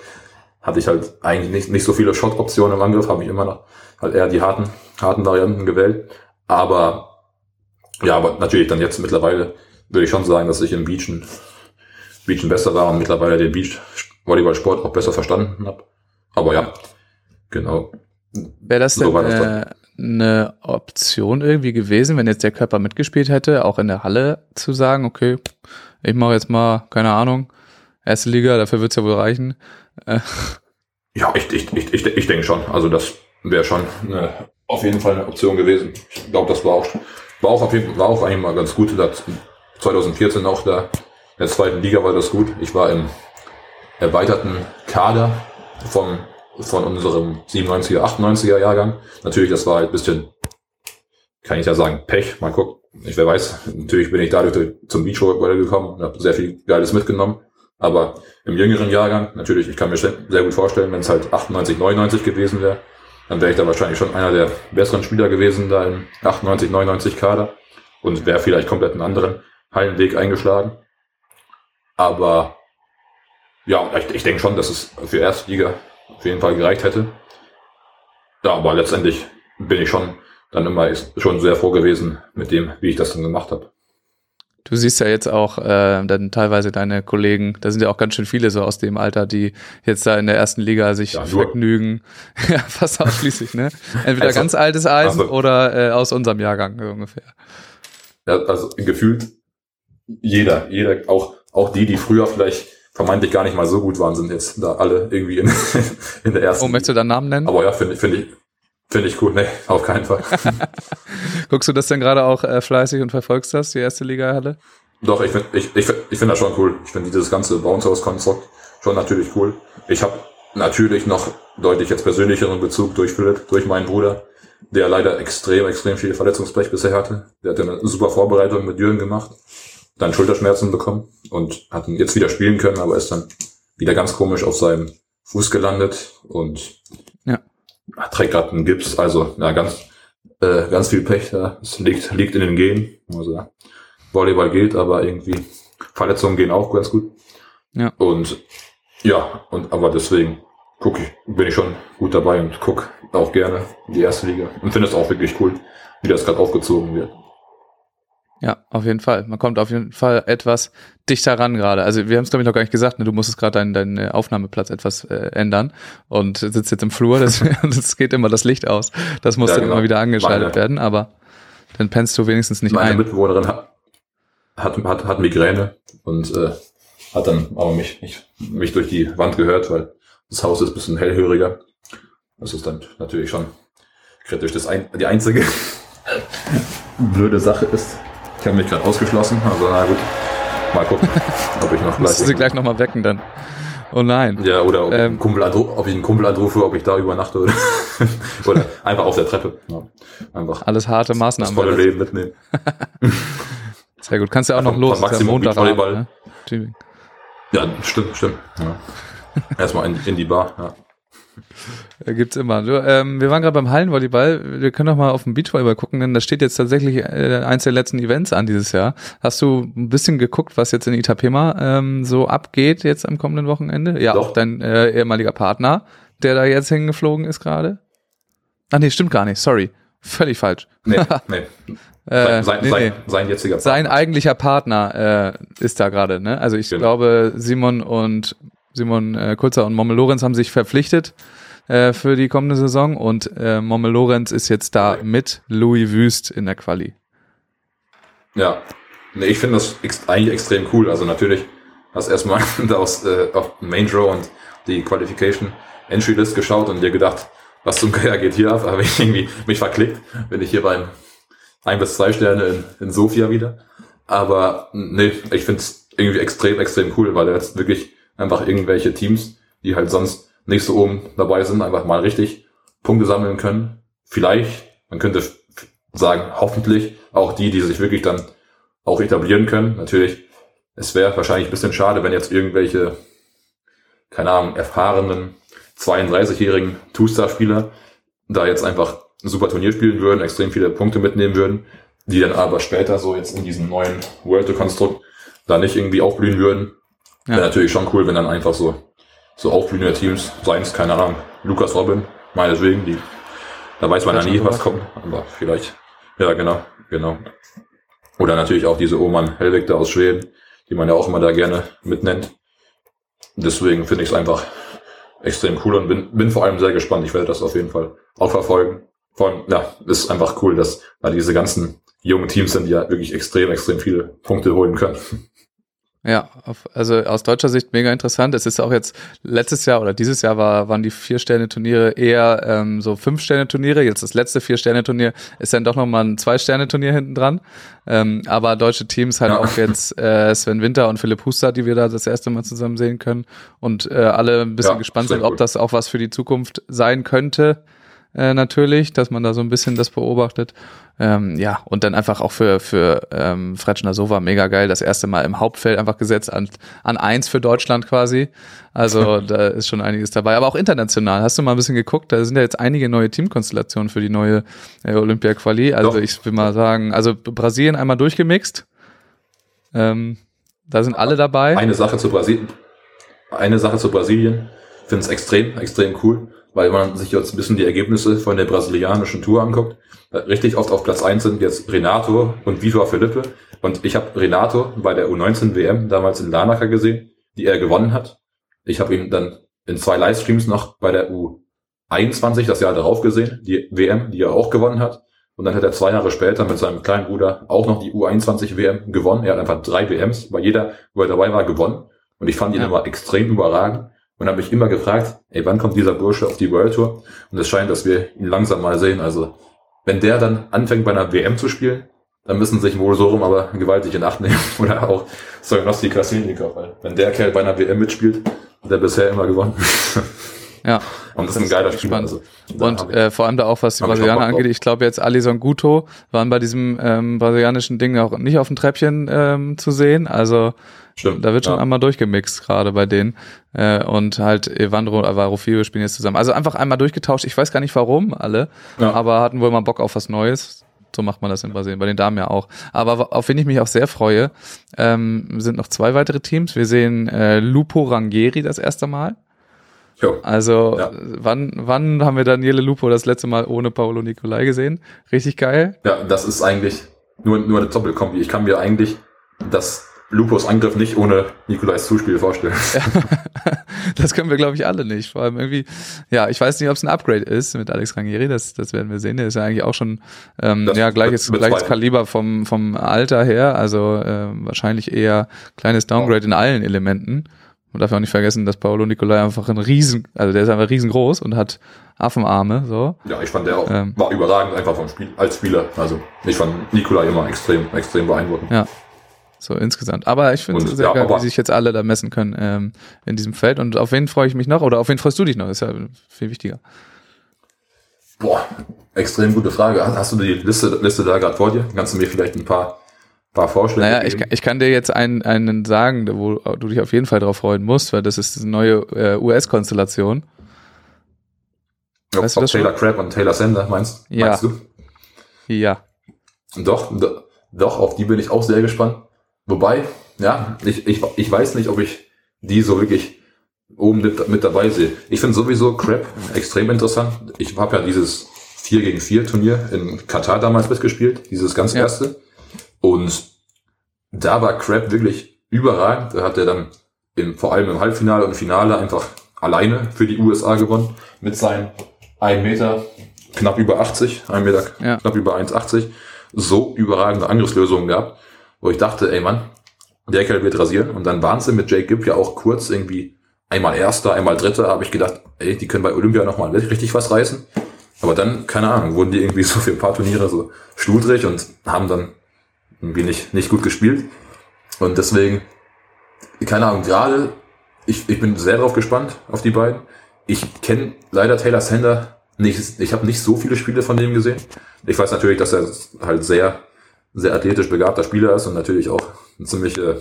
hatte ich halt eigentlich nicht, nicht so viele Shot-Optionen im Angriff, habe ich immer noch halt eher die harten, harten Varianten gewählt. Aber ja, aber natürlich dann jetzt mittlerweile würde ich schon sagen, dass ich im Beachen, Beachen besser war und mittlerweile den Beach Volleyballsport auch besser verstanden habe. Aber ja, genau. Wäre das denn äh, eine Option irgendwie gewesen, wenn jetzt der Körper mitgespielt hätte, auch in der Halle zu sagen, okay, ich mache jetzt mal, keine Ahnung, erste Liga, dafür wird's ja wohl reichen. Äh. Ja, ich, ich, ich, ich, ich denke schon. Also das wäre schon eine, auf jeden Fall eine Option gewesen. Ich glaube, das war auch, war auch auf jeden war auch eigentlich mal ganz gut. 2014 auch da in der zweiten Liga war das gut. Ich war im erweiterten Kader vom, von unserem 97er, 98er Jahrgang. Natürlich, das war halt bisschen, kann ich ja sagen, Pech. Mal gucken. Ich, wer weiß, natürlich bin ich dadurch zum Beachvolleyball gekommen und habe sehr viel Geiles mitgenommen. Aber im jüngeren Jahrgang, natürlich, ich kann mir sehr gut vorstellen, wenn es halt 98, 99 gewesen wäre, dann wäre ich da wahrscheinlich schon einer der besseren Spieler gewesen da im 98, 99 Kader und wäre vielleicht komplett einen anderen heilen Weg eingeschlagen. Aber ja, ich, ich denke schon, dass es für Erstliga auf jeden Fall gereicht hätte. Ja, aber letztendlich bin ich schon dann immer schon sehr froh gewesen mit dem, wie ich das dann gemacht habe. Du siehst ja jetzt auch äh, dann teilweise deine Kollegen, da sind ja auch ganz schön viele so aus dem Alter, die jetzt da in der ersten Liga sich ja, vergnügen. ja, fast ausschließlich, ne? Entweder also, ganz altes Eisen also, oder äh, aus unserem Jahrgang so ungefähr. Ja, also gefühlt jeder, jeder, auch, auch die, die früher vielleicht vermeintlich gar nicht mal so gut waren, sind jetzt da alle irgendwie in, in der ersten. Oh, möchtest du da Namen nennen? Aber ja, finde find ich, finde ich gut. Nee, auf keinen Fall. Guckst du das denn gerade auch äh, fleißig und verfolgst das, die erste Liga-Halle? Doch, ich finde ich, ich, ich find das schon cool. Ich finde dieses ganze Bounce-House-Konstrukt schon natürlich cool. Ich habe natürlich noch deutlich jetzt persönlicheren Bezug durch Philipp, durch meinen Bruder, der leider extrem, extrem viel Verletzungspech bisher hatte. Der hat eine super Vorbereitung mit Jürgen gemacht, dann Schulterschmerzen bekommen und hat ihn jetzt wieder spielen können, aber ist dann wieder ganz komisch auf seinem Fuß gelandet und. Trägt gerade einen Gips. Also ja, ganz, äh, ganz viel Pech da. Es liegt, liegt in den Genen. Also Volleyball gilt, aber irgendwie Verletzungen gehen auch ganz gut. Ja. Und ja, und aber deswegen guck ich, bin ich schon gut dabei und guck auch gerne die erste Liga und finde es auch wirklich cool, wie das gerade aufgezogen wird. Ja, auf jeden Fall. Man kommt auf jeden Fall etwas dichter ran gerade. Also wir haben es, glaube ich, noch gar nicht gesagt, ne? du musstest gerade deinen, deinen äh, Aufnahmeplatz etwas äh, ändern und sitzt jetzt im Flur, das, das geht immer das Licht aus. Das muss ja, dann genau. immer wieder angeschaltet Meine, werden, aber dann pennst du wenigstens nicht meine ein. Meine Mitbewohnerin hat, hat, hat, hat Migräne und äh, hat dann aber mich, mich, mich durch die Wand gehört, weil das Haus ist ein bisschen hellhöriger. Das ist dann natürlich schon kritisch. Das ein, die einzige blöde Sache ist, ich habe mich gerade ausgeschlossen, also na gut. Mal gucken, ob ich noch gleich. Musst du sie gleich nochmal wecken dann. Oh nein. Ja, oder ob, ähm, Kumpel ob ich einen Kumpel anrufe, ob ich da übernachte oder, oder einfach auf der Treppe. Ja, einfach alles harte Maßnahmen. Das volle Leben mitnehmen. Sehr gut. Kannst ja auch noch los. Maximum ja Volleyball. Ne? Ja, stimmt, stimmt. Ja. Erstmal in, in die Bar, ja. Gibt's immer. Du, ähm, wir waren gerade beim Hallenvolleyball. Wir können doch mal auf den Beachvolleyball gucken, denn da steht jetzt tatsächlich äh, eins der letzten Events an dieses Jahr. Hast du ein bisschen geguckt, was jetzt in Itapema ähm, so abgeht jetzt am kommenden Wochenende? Ja, doch. auch dein äh, ehemaliger Partner, der da jetzt hingeflogen ist gerade. Ach nee, stimmt gar nicht. Sorry. Völlig falsch. Nee, nee. Äh, sein, nee, sein, nee. sein, jetziger Partner. Sein eigentlicher Partner äh, ist da gerade, ne? Also ich genau. glaube, Simon und Simon äh, Kulzer und Mommel Lorenz haben sich verpflichtet äh, für die kommende Saison und äh, Mommel Lorenz ist jetzt da mit Louis Wüst in der Quali. Ja, nee, ich finde das ex eigentlich extrem cool. Also natürlich hast erstmal aus, äh, auf Main Draw und die Qualification Entry List geschaut und dir gedacht, was zum Geier geht hier ab, habe ich irgendwie mich verklickt, bin ich hier beim ein bis zwei Sterne in, in Sofia wieder. Aber nee, ich finde es irgendwie extrem, extrem cool, weil er jetzt wirklich einfach irgendwelche Teams, die halt sonst nicht so oben dabei sind, einfach mal richtig Punkte sammeln können. Vielleicht, man könnte sagen, hoffentlich auch die, die sich wirklich dann auch etablieren können. Natürlich, es wäre wahrscheinlich ein bisschen schade, wenn jetzt irgendwelche, keine Ahnung, erfahrenen 32-jährigen Two-Star-Spieler da jetzt einfach ein super Turnier spielen würden, extrem viele Punkte mitnehmen würden, die dann aber später so jetzt in diesem neuen World-Konstrukt da nicht irgendwie aufblühen würden. Ja. Wäre natürlich schon cool, wenn dann einfach so, so aufblühende Teams, seien es, keine Ahnung, Lukas Robin, meinetwegen, die, da weiß man ja nie, was kommt, aber vielleicht, ja, genau, genau. Oder natürlich auch diese Oman Helwig da aus Schweden, die man ja auch immer da gerne mitnennt. Deswegen finde ich es einfach extrem cool und bin, bin vor allem sehr gespannt. Ich werde das auf jeden Fall auch verfolgen. Vor allem, ja, ist einfach cool, dass da diese ganzen jungen Teams sind, die ja wirklich extrem, extrem viele Punkte holen können. Ja, also aus deutscher Sicht mega interessant. Es ist auch jetzt letztes Jahr oder dieses Jahr war, waren die Vier-Sterne-Turniere eher ähm, so Fünf-Sterne-Turniere. Jetzt das letzte Vier-Sterne-Turnier ist dann doch nochmal ein Zwei-Sterne-Turnier hinten dran. Ähm, aber deutsche Teams halt ja. auch jetzt äh, Sven Winter und Philipp Huster, die wir da das erste Mal zusammen sehen können. Und äh, alle ein bisschen ja, gespannt sind, ob das auch was für die Zukunft sein könnte äh, natürlich, dass man da so ein bisschen das beobachtet. Ähm, ja, und dann einfach auch für, für ähm, Fretschner Sova mega geil, das erste Mal im Hauptfeld einfach gesetzt an, an eins für Deutschland quasi. Also da ist schon einiges dabei. Aber auch international, hast du mal ein bisschen geguckt, da sind ja jetzt einige neue Teamkonstellationen für die neue äh, Olympia-Quali. Also Doch. ich will mal sagen, also Brasilien einmal durchgemixt. Ähm, da sind alle dabei. Eine Sache zu Brasilien. Eine Sache zu Brasilien. Ich finde es extrem, extrem cool weil man sich jetzt ein bisschen die Ergebnisse von der brasilianischen Tour anguckt. Richtig oft auf Platz eins sind jetzt Renato und Vitor Felipe. Und ich habe Renato bei der U19 WM damals in Larnaca gesehen, die er gewonnen hat. Ich habe ihn dann in zwei Livestreams noch bei der U21 das Jahr darauf gesehen, die WM, die er auch gewonnen hat. Und dann hat er zwei Jahre später mit seinem kleinen Bruder auch noch die U21 WM gewonnen. Er hat einfach drei WMs, bei jeder, wo er dabei war, gewonnen. Und ich fand ihn ja. immer extrem überragend und habe mich immer gefragt, ey, wann kommt dieser Bursche auf die World Tour? Und es scheint, dass wir ihn langsam mal sehen. Also, wenn der dann anfängt bei einer WM zu spielen, dann müssen sich wohl so rum aber gewaltig in Acht nehmen. Oder auch Sognosti Krasilnikov, weil wenn der Kerl bei einer WM mitspielt, hat er bisher immer gewonnen. Ja. Und das, ist ein geiler Spieler. Also, und äh, vor allem da auch, was die Brasilianer angeht, ich glaube jetzt Alison Guto waren bei diesem ähm, brasilianischen Ding auch nicht auf dem Treppchen ähm, zu sehen. Also Stimmt, da wird schon ja. einmal durchgemixt gerade bei denen. Äh, und halt Evandro und Alvaro Fio spielen jetzt zusammen. Also einfach einmal durchgetauscht. Ich weiß gar nicht warum alle, ja. aber hatten wohl mal Bock auf was Neues. So macht man das in Brasilien, bei den Damen ja auch. Aber auf wen ich mich auch sehr freue, ähm, sind noch zwei weitere Teams. Wir sehen äh, Lupo Rangieri das erste Mal. Jo. Also ja. wann, wann haben wir Daniele Lupo das letzte Mal ohne Paolo Nicolai gesehen? Richtig geil. Ja, das ist eigentlich nur, nur eine Doppelkombi. Ich kann mir eigentlich das Lupos Angriff nicht ohne Nikolais Zuspiel vorstellen. Das können wir, glaube ich, alle nicht. Vor allem irgendwie, ja, ich weiß nicht, ob es ein Upgrade ist mit Alex Rangieri, das, das werden wir sehen. Der ist ja eigentlich auch schon ähm, ja, gleiches, gleiches Kaliber vom, vom Alter her, also äh, wahrscheinlich eher kleines Downgrade in allen Elementen. Man darf ja auch nicht vergessen, dass Paolo Nicolai einfach ein riesen, also der ist einfach riesengroß und hat Affenarme, so. Ja, ich fand der auch, ähm, war überragend einfach vom Spiel, als Spieler. Also, ich fand Nicolai immer extrem, extrem beeindruckend. Ja. So insgesamt. Aber ich finde es sehr ja, geil, wie sich jetzt alle da messen können ähm, in diesem Feld. Und auf wen freue ich mich noch? Oder auf wen freust du dich noch? ist ja viel wichtiger. Boah, extrem gute Frage. Hast du die Liste, Liste da gerade vor dir? Kannst du mir vielleicht ein paar, paar Vorschläge naja, geben? Ich, ich kann dir jetzt einen, einen sagen, wo du dich auf jeden Fall drauf freuen musst, weil das ist die neue äh, US-Konstellation. Ja, weißt du das Taylor Crabb und Taylor Sander, meinst, ja. meinst du? Ja. Doch, doch, auf die bin ich auch sehr gespannt. Wobei, ja, ich, ich, ich weiß nicht, ob ich die so wirklich oben mit, mit dabei sehe. Ich finde sowieso Crap extrem interessant. Ich habe ja dieses 4 gegen 4 Turnier in Katar damals mitgespielt, dieses ganz ja. erste. Und da war Crap wirklich überragend. Da hat er dann im, vor allem im Halbfinale und Finale einfach alleine für die USA gewonnen mit seinen 1 Meter knapp über 80, 1 Meter ja. knapp über 1,80. So überragende Angriffslösungen gehabt wo ich dachte, ey Mann, der Kerl wird rasieren. Und dann waren sie mit Jake Gibb ja auch kurz irgendwie einmal Erster, einmal Dritter, habe ich gedacht, ey, die können bei Olympia nochmal richtig was reißen. Aber dann, keine Ahnung, wurden die irgendwie so für ein paar Turniere so schludrig und haben dann irgendwie nicht, nicht gut gespielt. Und deswegen, keine Ahnung, gerade, ich, ich bin sehr drauf gespannt auf die beiden. Ich kenne leider Taylor Sander nicht, ich habe nicht so viele Spiele von dem gesehen. Ich weiß natürlich, dass er halt sehr, sehr athletisch begabter Spieler ist und natürlich auch ein ziemlich, äh,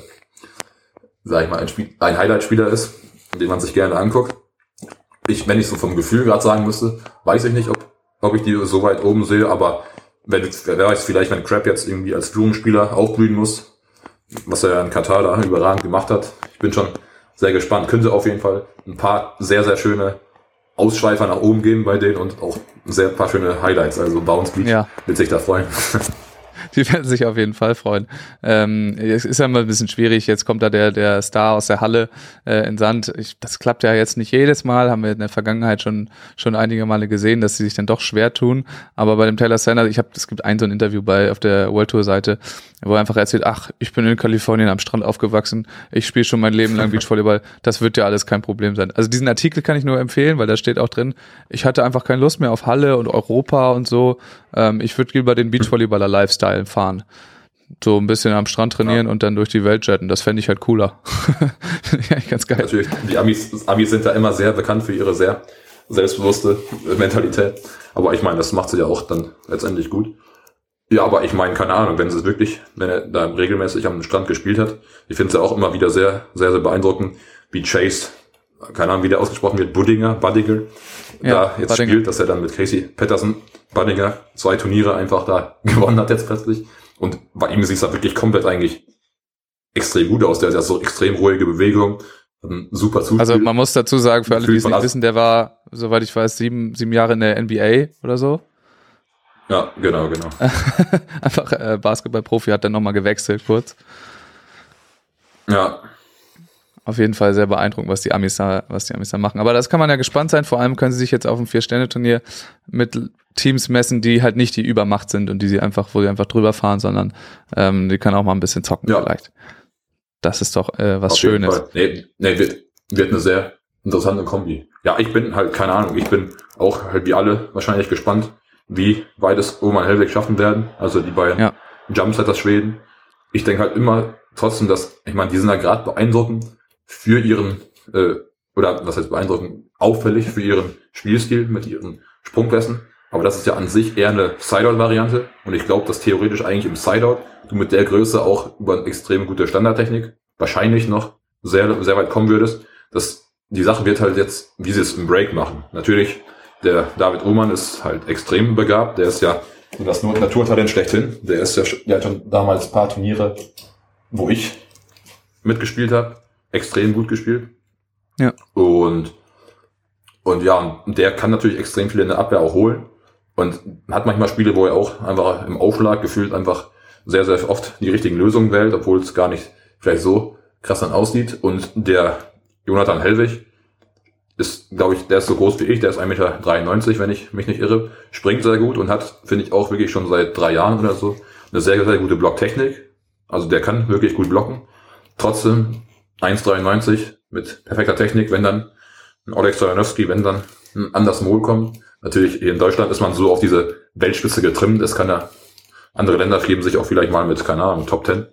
sag ich mal, ein, Spiel, ein Highlight-Spieler ist, den man sich gerne anguckt. Ich, wenn ich so vom Gefühl gerade sagen müsste, weiß ich nicht, ob, ob ich die so weit oben sehe, aber wenn, wer weiß, vielleicht, wenn Crab jetzt irgendwie als Führungsspieler aufblühen muss, was er in Katar da überragend gemacht hat. Ich bin schon sehr gespannt. Könnte auf jeden Fall ein paar sehr, sehr schöne Ausschweifer nach oben geben bei denen und auch sehr paar schöne Highlights. Also Bounce Beach Ja. wird sich da freuen. Die werden sich auf jeden Fall freuen. Ähm, es ist ja immer ein bisschen schwierig. Jetzt kommt da der, der Star aus der Halle äh, in Sand. Ich, das klappt ja jetzt nicht jedes Mal. Haben wir in der Vergangenheit schon, schon einige Male gesehen, dass sie sich dann doch schwer tun. Aber bei dem Taylor Sanders, ich habe, es gibt ein so ein Interview bei auf der World Tour Seite, wo er einfach erzählt, ach, ich bin in Kalifornien am Strand aufgewachsen. Ich spiele schon mein Leben lang Beachvolleyball. Das wird ja alles kein Problem sein. Also diesen Artikel kann ich nur empfehlen, weil da steht auch drin, ich hatte einfach keine Lust mehr auf Halle und Europa und so. Ähm, ich würde lieber den Beachvolleyballer Lifestyle fahren. So ein bisschen am Strand trainieren und dann durch die Welt jetten. Das fände ich halt cooler. Eigentlich ganz geil. Natürlich, die Amis, Amis sind da immer sehr bekannt für ihre sehr selbstbewusste Mentalität. Aber ich meine, das macht sie ja auch dann letztendlich gut. Ja, aber ich meine, keine Ahnung, wenn sie es wirklich, wenn er da regelmäßig am Strand gespielt hat, ich finde es ja auch immer wieder sehr, sehr, sehr beeindruckend, wie Chase, keine Ahnung, wie der ausgesprochen wird, Buddinger, Buddinger, Ja, da jetzt Buddinger. spielt, dass er dann mit Casey Patterson, Buddinger, zwei Turniere einfach da gewonnen hat jetzt plötzlich. Und bei ihm sieht es da wirklich komplett eigentlich extrem gut aus. Der hat ja so extrem ruhige Bewegung, super Zuspiel. Also man muss dazu sagen, für alle, die es nicht wissen, der war, soweit ich weiß, sieben, sieben Jahre in der NBA oder so. ja, genau, genau. Einfach äh, Basketballprofi, hat dann nochmal gewechselt kurz. Ja, Auf jeden Fall sehr beeindruckend, was die Amis da, was die Amis da machen. Aber das kann man ja gespannt sein. Vor allem können sie sich jetzt auf dem Vier-Sterne-Turnier mit Teams messen, die halt nicht die Übermacht sind und die sie einfach, wo sie einfach drüber fahren, sondern ähm, die können auch mal ein bisschen zocken Ja. vielleicht. Das ist doch äh, was Auf Schönes. Nee, nee, wird, wird eine sehr interessante Kombi. Ja, ich bin halt, keine Ahnung, ich bin auch halt wie alle wahrscheinlich gespannt, wie weit es Roman Helwig schaffen werden. Also die beiden Ja. Jumpsetters Schweden. Ich denke halt immer trotzdem, dass, ich meine, die sind da gerade beeindruckend für ihren, äh, oder was heißt beeindruckend, auffällig für ihren Spielstil mit ihren Sprungpässen. Aber das ist ja an sich eher eine Sideout-Variante. Und ich glaube, dass theoretisch eigentlich im Sideout du mit der Größe auch über eine extrem gute Standardtechnik wahrscheinlich noch sehr, sehr weit kommen würdest. Das, die Sache wird halt jetzt, wie sie es im Break machen. Natürlich, der David Ullmann ist halt extrem begabt. Der ist ja das Naturtalent schlechthin. Der ist ja, der schon damals ein paar Turniere, wo ich mitgespielt habe, extrem gut gespielt. Ja. Und, und ja, der kann natürlich extrem viel in der Abwehr auch holen. Und hat manchmal Spiele, wo er auch einfach im Aufschlag gefühlt einfach sehr, sehr oft die richtigen Lösungen wählt, obwohl es gar nicht vielleicht so krass dann aussieht. Und der Jonathan Hellwig ist, glaube ich, der ist so groß wie ich, der ist 1,93 Meter, wenn ich mich nicht irre, springt sehr gut und hat, finde ich, auch wirklich schon seit drei Jahren oder so eine sehr, sehr gute Blocktechnik. Also der kann wirklich gut blocken. Trotzdem 1,93 mit perfekter Technik, wenn dann ein Oleg Stojanowski, wenn dann ein Anders Mol kommt. Natürlich, hier in Deutschland ist man so auf diese Weltspitze getrimmt. Es kann ja, andere Länder geben sich auch vielleicht mal mit, keine Ahnung, Top 10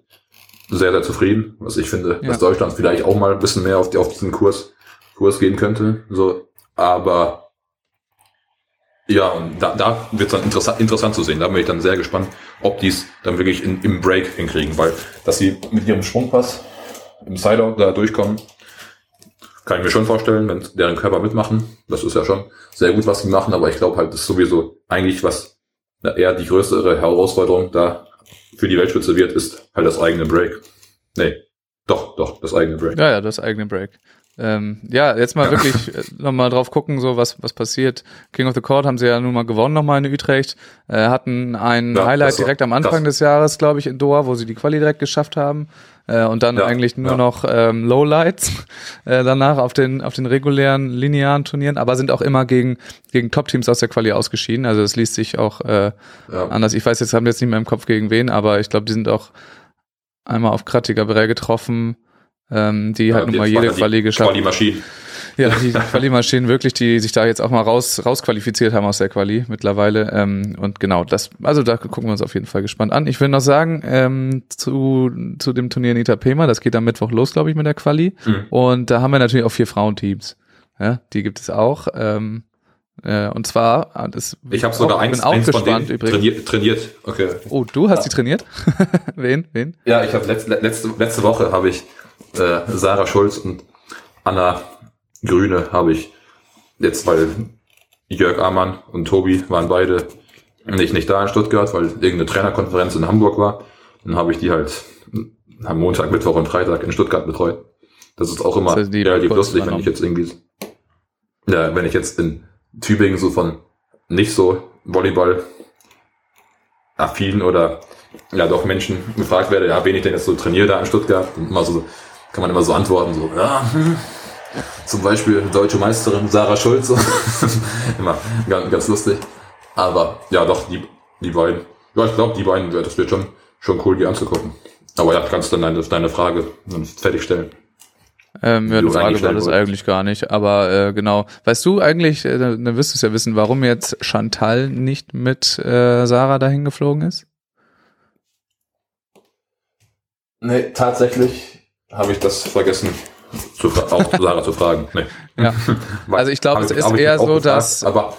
sehr, sehr zufrieden. Was ich finde, Ja. dass Deutschland vielleicht auch mal ein bisschen mehr auf, die, auf diesen Kurs, Kurs gehen könnte. So, aber ja, und da, da wird es dann interessant, interessant zu sehen. Da bin ich dann sehr gespannt, ob die es dann wirklich in, im Break hinkriegen, weil dass sie mit ihrem Sprungpass im Sideout da durchkommen, kann ich mir schon vorstellen, wenn deren Körper mitmachen. Das ist ja schon sehr gut, was sie machen, aber ich glaube halt, das ist sowieso eigentlich was eher die größere Herausforderung da für die Weltspitze wird, ist halt das eigene Break. Nee, doch, doch, das eigene Break. Ja, ja, das eigene Break. Ähm, ja, jetzt mal wirklich äh, nochmal drauf gucken, so was, was passiert. King of the Court haben sie ja nun mal gewonnen nochmal in Utrecht, äh, hatten ein Ja, Highlight direkt am Anfang das- des Jahres, glaube ich, in Doha, wo sie die Quali direkt geschafft haben. Äh, und dann Ja, eigentlich nur ja. noch ähm, Lowlights äh, danach auf den, auf den regulären, linearen Turnieren, aber sind auch immer gegen, gegen Top-Teams aus der Quali ausgeschieden. Also das liest sich auch äh, Ja. anders. Ich weiß jetzt, haben wir jetzt nicht mehr im Kopf gegen wen, aber ich glaube, die sind auch einmal auf Krattiger Brell getroffen, ähm, die halt nun mal jede die Quali geschafft Quali-Maschinen. Ja, die Quali-Maschinen wirklich, die sich da jetzt auch mal raus, rausqualifiziert haben aus der Quali mittlerweile. Ähm, und genau, das, also da gucken wir uns auf jeden Fall gespannt an. Ich will noch sagen, ähm, zu, zu dem Turnier in Itapema, das geht am Mittwoch los, glaube ich, mit der Quali. Mhm. Und da haben wir natürlich auch vier Frauenteams. Ja, die gibt es auch. Ähm, äh, und zwar, ah, das, Ich habe sogar eins, auch eins von gespannt denen übrigens. trainiert, trainiert. Okay. Oh, du hast die trainiert? wen? Wen? Ja, ich habe letzte, letzte, letzte Woche habe ich äh, Sarah Schulz und Anna Grüne habe ich jetzt, weil Jörg Amann und Tobi waren beide nicht, nicht da in Stuttgart, weil irgendeine Trainerkonferenz in Hamburg war. Dann habe ich die halt am Montag, Mittwoch und Freitag in Stuttgart betreut. Das ist auch immer Das heißt, die relativ lustig, wenn ich jetzt irgendwie, ja, wenn ich jetzt in Tübingen so von nicht so Volleyball affin oder ja doch Menschen gefragt werde, ja, wen ich denn jetzt so trainiere da in Stuttgart. Und immer so, kann man immer so antworten, so, ja, hm, zum Beispiel deutsche Meisterin Sarah Schulz. immer ganz, ganz lustig. Aber ja, doch, die, die beiden, ja, ich glaube, die beiden, das wird schon, schon cool, die anzugucken. Aber ja, kannst dann deine, deine Frage fertigstellen. Ähm, ja, Die eine du Frage eigentlich war das eigentlich gar nicht, aber äh, genau. Weißt du eigentlich, äh, dann wirst du es ja wissen, warum jetzt Chantal nicht mit äh, Sarah dahin geflogen ist? Nee, tatsächlich habe ich das vergessen, zu, auch Sarah zu fragen. Nee. Ja. Also ich glaube, es ist eher so, gefragt, dass Aber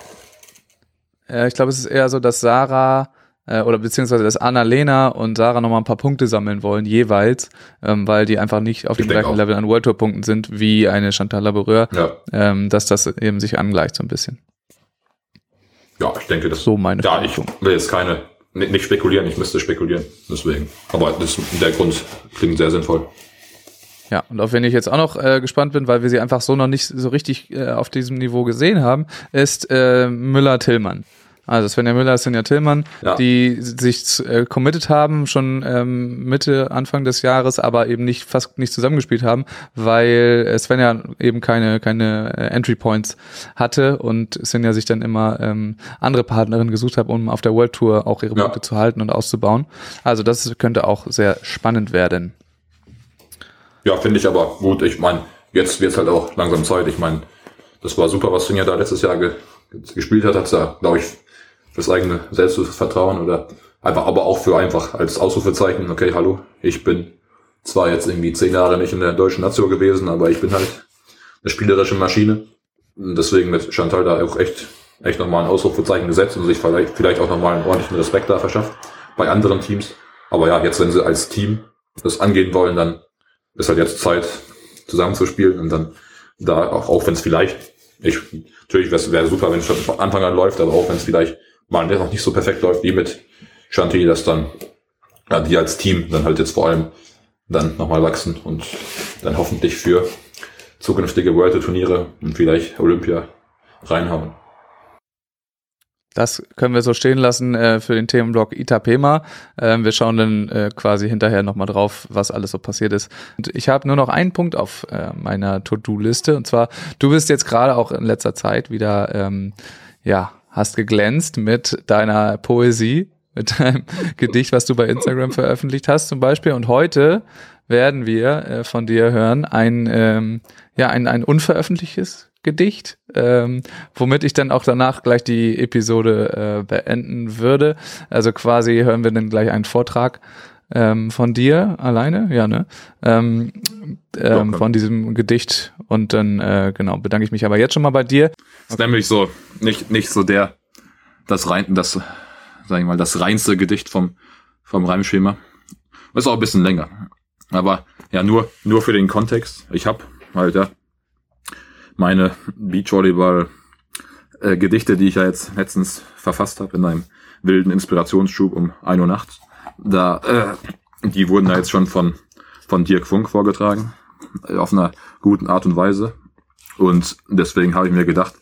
äh, ich glaube, es ist eher so, dass Sarah äh, oder beziehungsweise dass Annalena und Sarah nochmal ein paar Punkte sammeln wollen, jeweils, ähm, weil die einfach nicht auf Ich dem gleichen auch. Level an World Tour Punkten sind wie eine Chantal Laboureur, ja, ähm, dass das eben sich angleicht so ein bisschen. ja, ich denke, das So meine Ja, ich will jetzt keine, nicht, nicht spekulieren, ich müsste spekulieren, deswegen. Aber das, der Grund klingt sehr sinnvoll. Ja, und auf wen ich jetzt auch noch äh, gespannt bin, weil wir sie einfach so noch nicht so richtig äh, auf diesem Niveau gesehen haben, ist äh, Müller-Tillmann. Also Svenja Müller, Svenja Tillmann, Ja. die sich äh, committed haben, schon ähm, Mitte, Anfang des Jahres, aber eben nicht fast nicht zusammengespielt haben, weil äh, Svenja eben keine, keine äh, Entry Points hatte und Svenja sich dann immer ähm, andere Partnerinnen gesucht hat, um auf der World Tour auch ihre Ja. Punkte zu halten und auszubauen. Also das könnte auch sehr spannend werden. Ja, finde ich aber gut. Ich meine, jetzt wird halt auch langsam Zeit. Ich meine, das war super, was Finja da letztes Jahr ge gespielt hat. Hat da, glaube ich, das eigene Selbstvertrauen oder einfach, aber auch für einfach als Ausrufezeichen, okay, hallo, ich bin zwar jetzt irgendwie zehn Jahre nicht in der deutschen Nation gewesen, aber ich bin halt eine spielerische Maschine. Und deswegen mit Chantal da auch echt, echt nochmal ein Ausrufezeichen gesetzt und sich vielleicht, vielleicht auch nochmal einen ordentlichen Respekt da verschafft bei anderen Teams. Aber ja, jetzt, wenn sie als Team das angehen wollen, dann ist halt jetzt Zeit, zusammenzuspielen und dann da, auch, auch wenn es vielleicht, ich, natürlich wäre wäre super, wenn es schon von Anfang an läuft, aber auch wenn es vielleicht mal noch nicht so perfekt läuft wie mit Shanti, dass dann ja, die als Team dann halt jetzt vor allem dann nochmal wachsen und dann hoffentlich für zukünftige World Turniere und vielleicht Olympia reinhauen. Das können wir so stehen lassen äh, für den Themenblock Itapema. Ähm, wir schauen dann äh, quasi hinterher nochmal drauf, was alles so passiert ist. Und ich habe nur noch einen Punkt auf äh, meiner To-Do-Liste. Und zwar, du bist jetzt gerade auch in letzter Zeit wieder, ähm, ja, hast geglänzt mit deiner Poesie, mit deinem Gedicht, was du bei Instagram veröffentlicht hast zum Beispiel. Und heute werden wir äh, von dir hören ein, ähm, ja, ein, ein unveröffentlichtes Gedicht, ähm, womit ich dann auch danach gleich die Episode äh, beenden würde. Also quasi hören wir dann gleich einen Vortrag ähm, von dir alleine, ja, ne? Ähm, ähm, von diesem Gedicht und dann, äh, genau, bedanke ich mich aber jetzt schon mal bei dir. ist nämlich so, nicht, nicht so der, das rein, das, sag ich mal, das reinste Gedicht vom, vom Reimschema. Ist auch ein bisschen länger. Aber ja, nur, nur für den Kontext. Ich habe halt ja meine Beachvolleyball äh, Gedichte, die ich ja jetzt letztens verfasst habe in einem wilden Inspirationsschub um 1 Uhr nachts. Da, äh, die wurden da jetzt schon von, von Dirk Funk vorgetragen. Äh, auf einer guten Art und Weise. Und deswegen habe ich mir gedacht,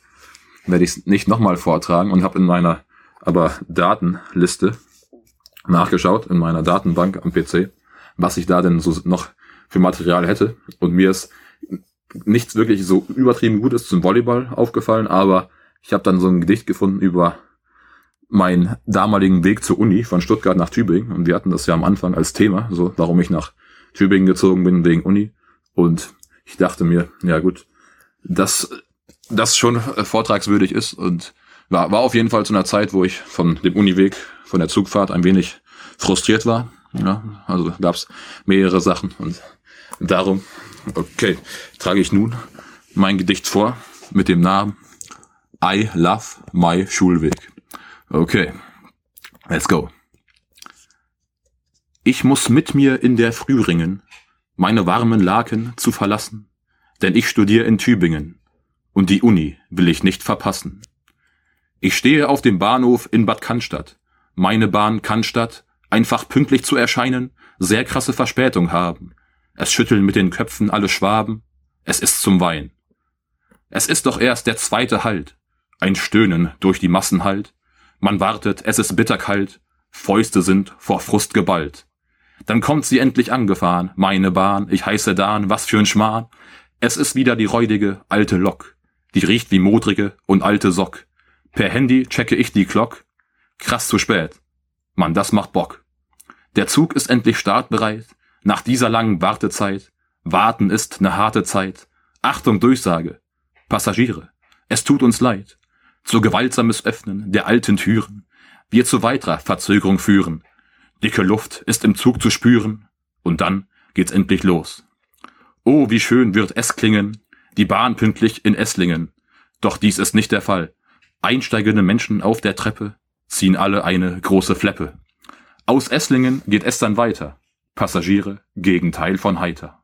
werde ich es nicht nochmal vortragen und habe in meiner aber Datenliste nachgeschaut, in meiner Datenbank am PC, was ich da denn so noch für Material hätte. Und mir ist nichts wirklich so übertrieben Gutes zum Volleyball aufgefallen, aber ich habe dann so ein Gedicht gefunden über meinen damaligen Weg zur Uni von Stuttgart nach Tübingen. Und wir hatten das ja am Anfang als Thema, so warum ich nach Tübingen gezogen bin wegen Uni. Und ich dachte mir, ja gut, dass das schon vortragswürdig ist und war, war auf jeden Fall zu einer Zeit, wo ich von dem Uniweg, von der Zugfahrt ein wenig frustriert war. Ja, also gab's mehrere Sachen und darum, okay, trage ich nun mein Gedicht vor mit dem Namen I Love My Schulweg. Okay, let's go. Ich muss mit mir in der Früh ringen, meine warmen Laken zu verlassen, denn ich studiere in Tübingen und die Uni will ich nicht verpassen. Ich stehe auf dem Bahnhof in Bad Cannstatt. Meine Bahn Cannstatt, einfach pünktlich zu erscheinen, sehr krasse Verspätung haben. Es schütteln mit den Köpfen alle Schwaben. Es ist zum Wein. Es ist doch erst der zweite Halt. Ein Stöhnen durch die Massen halt. Man wartet, es ist bitterkalt. Fäuste sind vor Frust geballt. Dann kommt sie endlich angefahren, meine Bahn, ich heiße Dan, was für ein Schmarrn. Es ist wieder die räudige, alte Lok. Die riecht wie modrige und alte Sock. Per Handy checke ich die Glock. Krass zu spät. Mann, das macht Bock. Der Zug ist endlich startbereit. Nach dieser langen Wartezeit. Warten ist ne harte Zeit. Achtung, Durchsage. Passagiere, es tut uns leid. Zu gewaltsames Öffnen der alten Türen. Wir zu weiterer Verzögerung führen. Dicke Luft ist im Zug zu spüren. Und dann geht's endlich los. Oh, wie schön wird es klingen, die Bahn pünktlich in Esslingen. Doch dies ist nicht der Fall. Einsteigende Menschen auf der Treppe ziehen alle eine große Fleppe. Aus Esslingen geht es dann weiter. Passagiere, Gegenteil von heiter.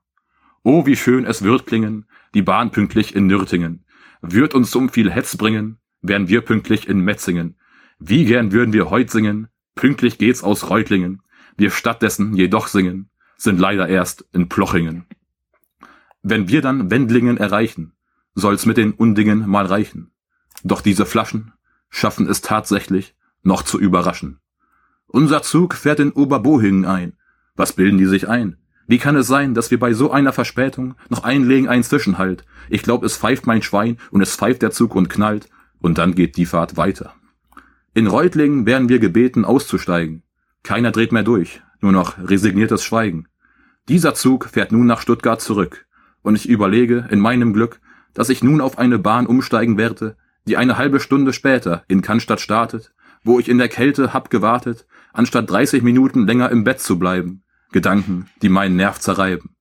Oh, wie schön es wird klingen, die Bahn pünktlich in Nürtingen. Wird uns um viel Hetz bringen, wären wir pünktlich in Metzingen. Wie gern würden wir heut singen, pünktlich geht's aus Reutlingen. Wir stattdessen jedoch singen, sind leider erst in Plochingen. Wenn wir dann Wendlingen erreichen, soll's mit den Undingen mal reichen. Doch diese Flaschen schaffen es tatsächlich noch zu überraschen. Unser Zug fährt in Oberbohingen ein. Was bilden die sich ein? Wie kann es sein, dass wir bei so einer Verspätung noch einlegen einen Zwischenhalt? Ich glaub, es pfeift mein Schwein und es pfeift der Zug und knallt und dann geht die Fahrt weiter. In Reutlingen werden wir gebeten auszusteigen. Keiner dreht mehr durch, nur noch resigniertes Schweigen. Dieser Zug fährt nun nach Stuttgart zurück und ich überlege in meinem Glück, dass ich nun auf eine Bahn umsteigen werde, die eine halbe Stunde später in Cannstatt startet, wo ich in der Kälte hab gewartet, anstatt 30 Minuten länger im Bett zu bleiben. Gedanken, die meinen Nerv zerreiben.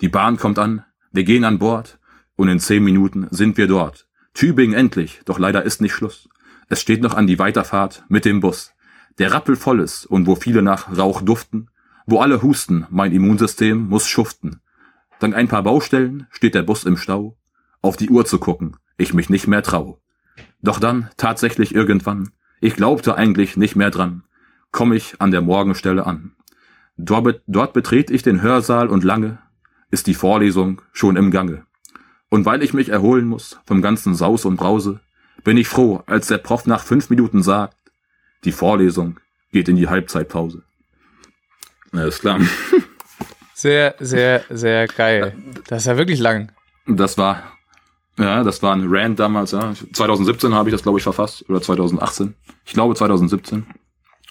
Die Bahn kommt an, wir gehen an Bord und in zehn Minuten sind wir dort. Tübingen endlich, doch leider ist nicht Schluss. Es steht noch an die Weiterfahrt mit dem Bus, der rappelvoll ist und wo viele nach Rauch duften, wo alle husten, mein Immunsystem muss schuften. Dank ein paar Baustellen steht der Bus im Stau. Auf die Uhr zu gucken, ich mich nicht mehr trau. Doch dann, tatsächlich irgendwann, ich glaubte eigentlich nicht mehr dran, komm ich an der Morgenstelle an. Dort, betrete ich den Hörsaal und lange ist die Vorlesung schon im Gange. Und weil ich mich erholen muss vom ganzen Saus und Brause, bin ich froh, als der Prof nach fünf Minuten sagt, die Vorlesung geht in die Halbzeitpause. Ist klar. Sehr, sehr, sehr geil. Das ist ja wirklich lang. Das war, ja, das war ein Rand damals, ja. 2017 habe ich das, glaube ich, verfasst. Oder 2018. Ich glaube 2017.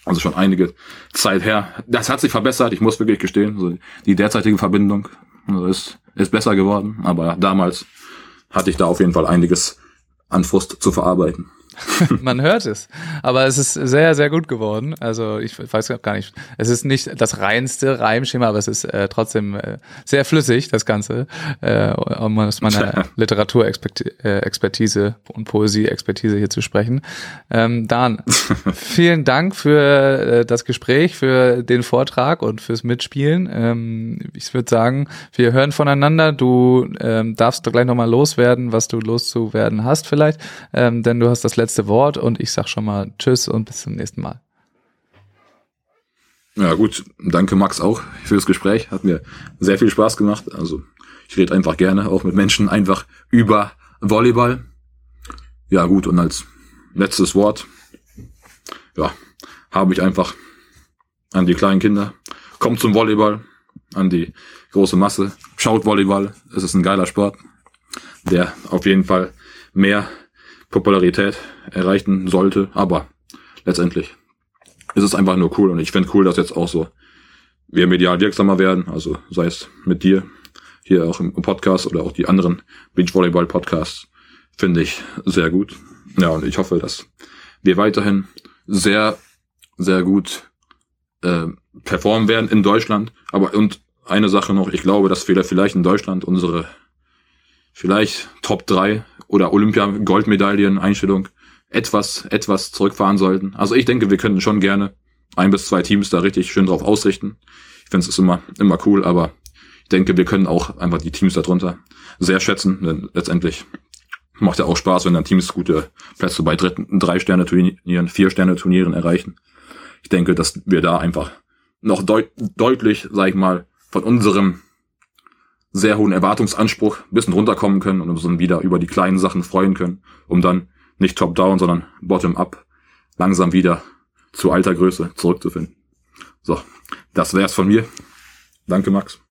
Also schon einige Zeit her. Das hat sich verbessert, ich muss wirklich gestehen. Also die derzeitige Verbindung also ist, ist besser geworden. Aber damals hatte ich da auf jeden Fall einiges an Frust zu verarbeiten. Man hört es. Aber es ist sehr, sehr gut geworden. Also ich weiß gar nicht. Es ist nicht das reinste Reimschema, aber es ist äh, trotzdem äh, sehr flüssig, das Ganze. Äh, um aus meiner Literaturexpertise und Poesie-Expertise hier zu sprechen. Ähm, Dan, vielen Dank für äh, das Gespräch, für den Vortrag und fürs Mitspielen. Ähm, ich würde sagen, wir hören voneinander. Du ähm, darfst gleich nochmal loswerden, was du loszuwerden hast vielleicht. Ähm, denn du hast das letzte letzte Wort und ich sag schon mal Tschüss und bis zum nächsten Mal. Ja gut, danke Max auch für das Gespräch. Hat mir sehr viel Spaß gemacht. Also ich rede einfach gerne auch mit Menschen einfach über Volleyball. Ja gut, und als letztes Wort, ja, habe ich einfach an die kleinen Kinder, kommt zum Volleyball, an die große Masse, schaut Volleyball, es ist ein geiler Sport, der auf jeden Fall mehr Popularität erreichen sollte, aber letztendlich ist es einfach nur cool und ich finde cool, dass jetzt auch so wir medial wirksamer werden, also sei es mit dir, hier auch im Podcast oder auch die anderen Beachvolleyball-Podcasts finde ich sehr gut. Ja, und ich hoffe, dass wir weiterhin sehr, sehr gut äh, performen werden in Deutschland. Aber und eine Sache noch, ich glaube, dass wir vielleicht in Deutschland unsere vielleicht Top 3 oder Olympia-Goldmedaillen-Einstellung etwas, etwas zurückfahren sollten. Also ich denke, wir könnten schon gerne ein bis zwei Teams da richtig schön drauf ausrichten. Ich finde es immer, immer cool, aber ich denke, wir können auch einfach die Teams darunter sehr schätzen, denn letztendlich macht ja auch Spaß, wenn dann Teams gute Plätze bei dritten, drei Sterne Turnieren, vier Sterne Turnieren erreichen. Ich denke, dass wir da einfach noch deut deutlich, sag ich mal, von unserem sehr hohen Erwartungsanspruch bisschen runterkommen können und uns dann wieder über die kleinen Sachen freuen können, um dann nicht top-down, sondern bottom-up langsam wieder zu alter Größe zurückzufinden. So, das wär's von mir. Danke, Max.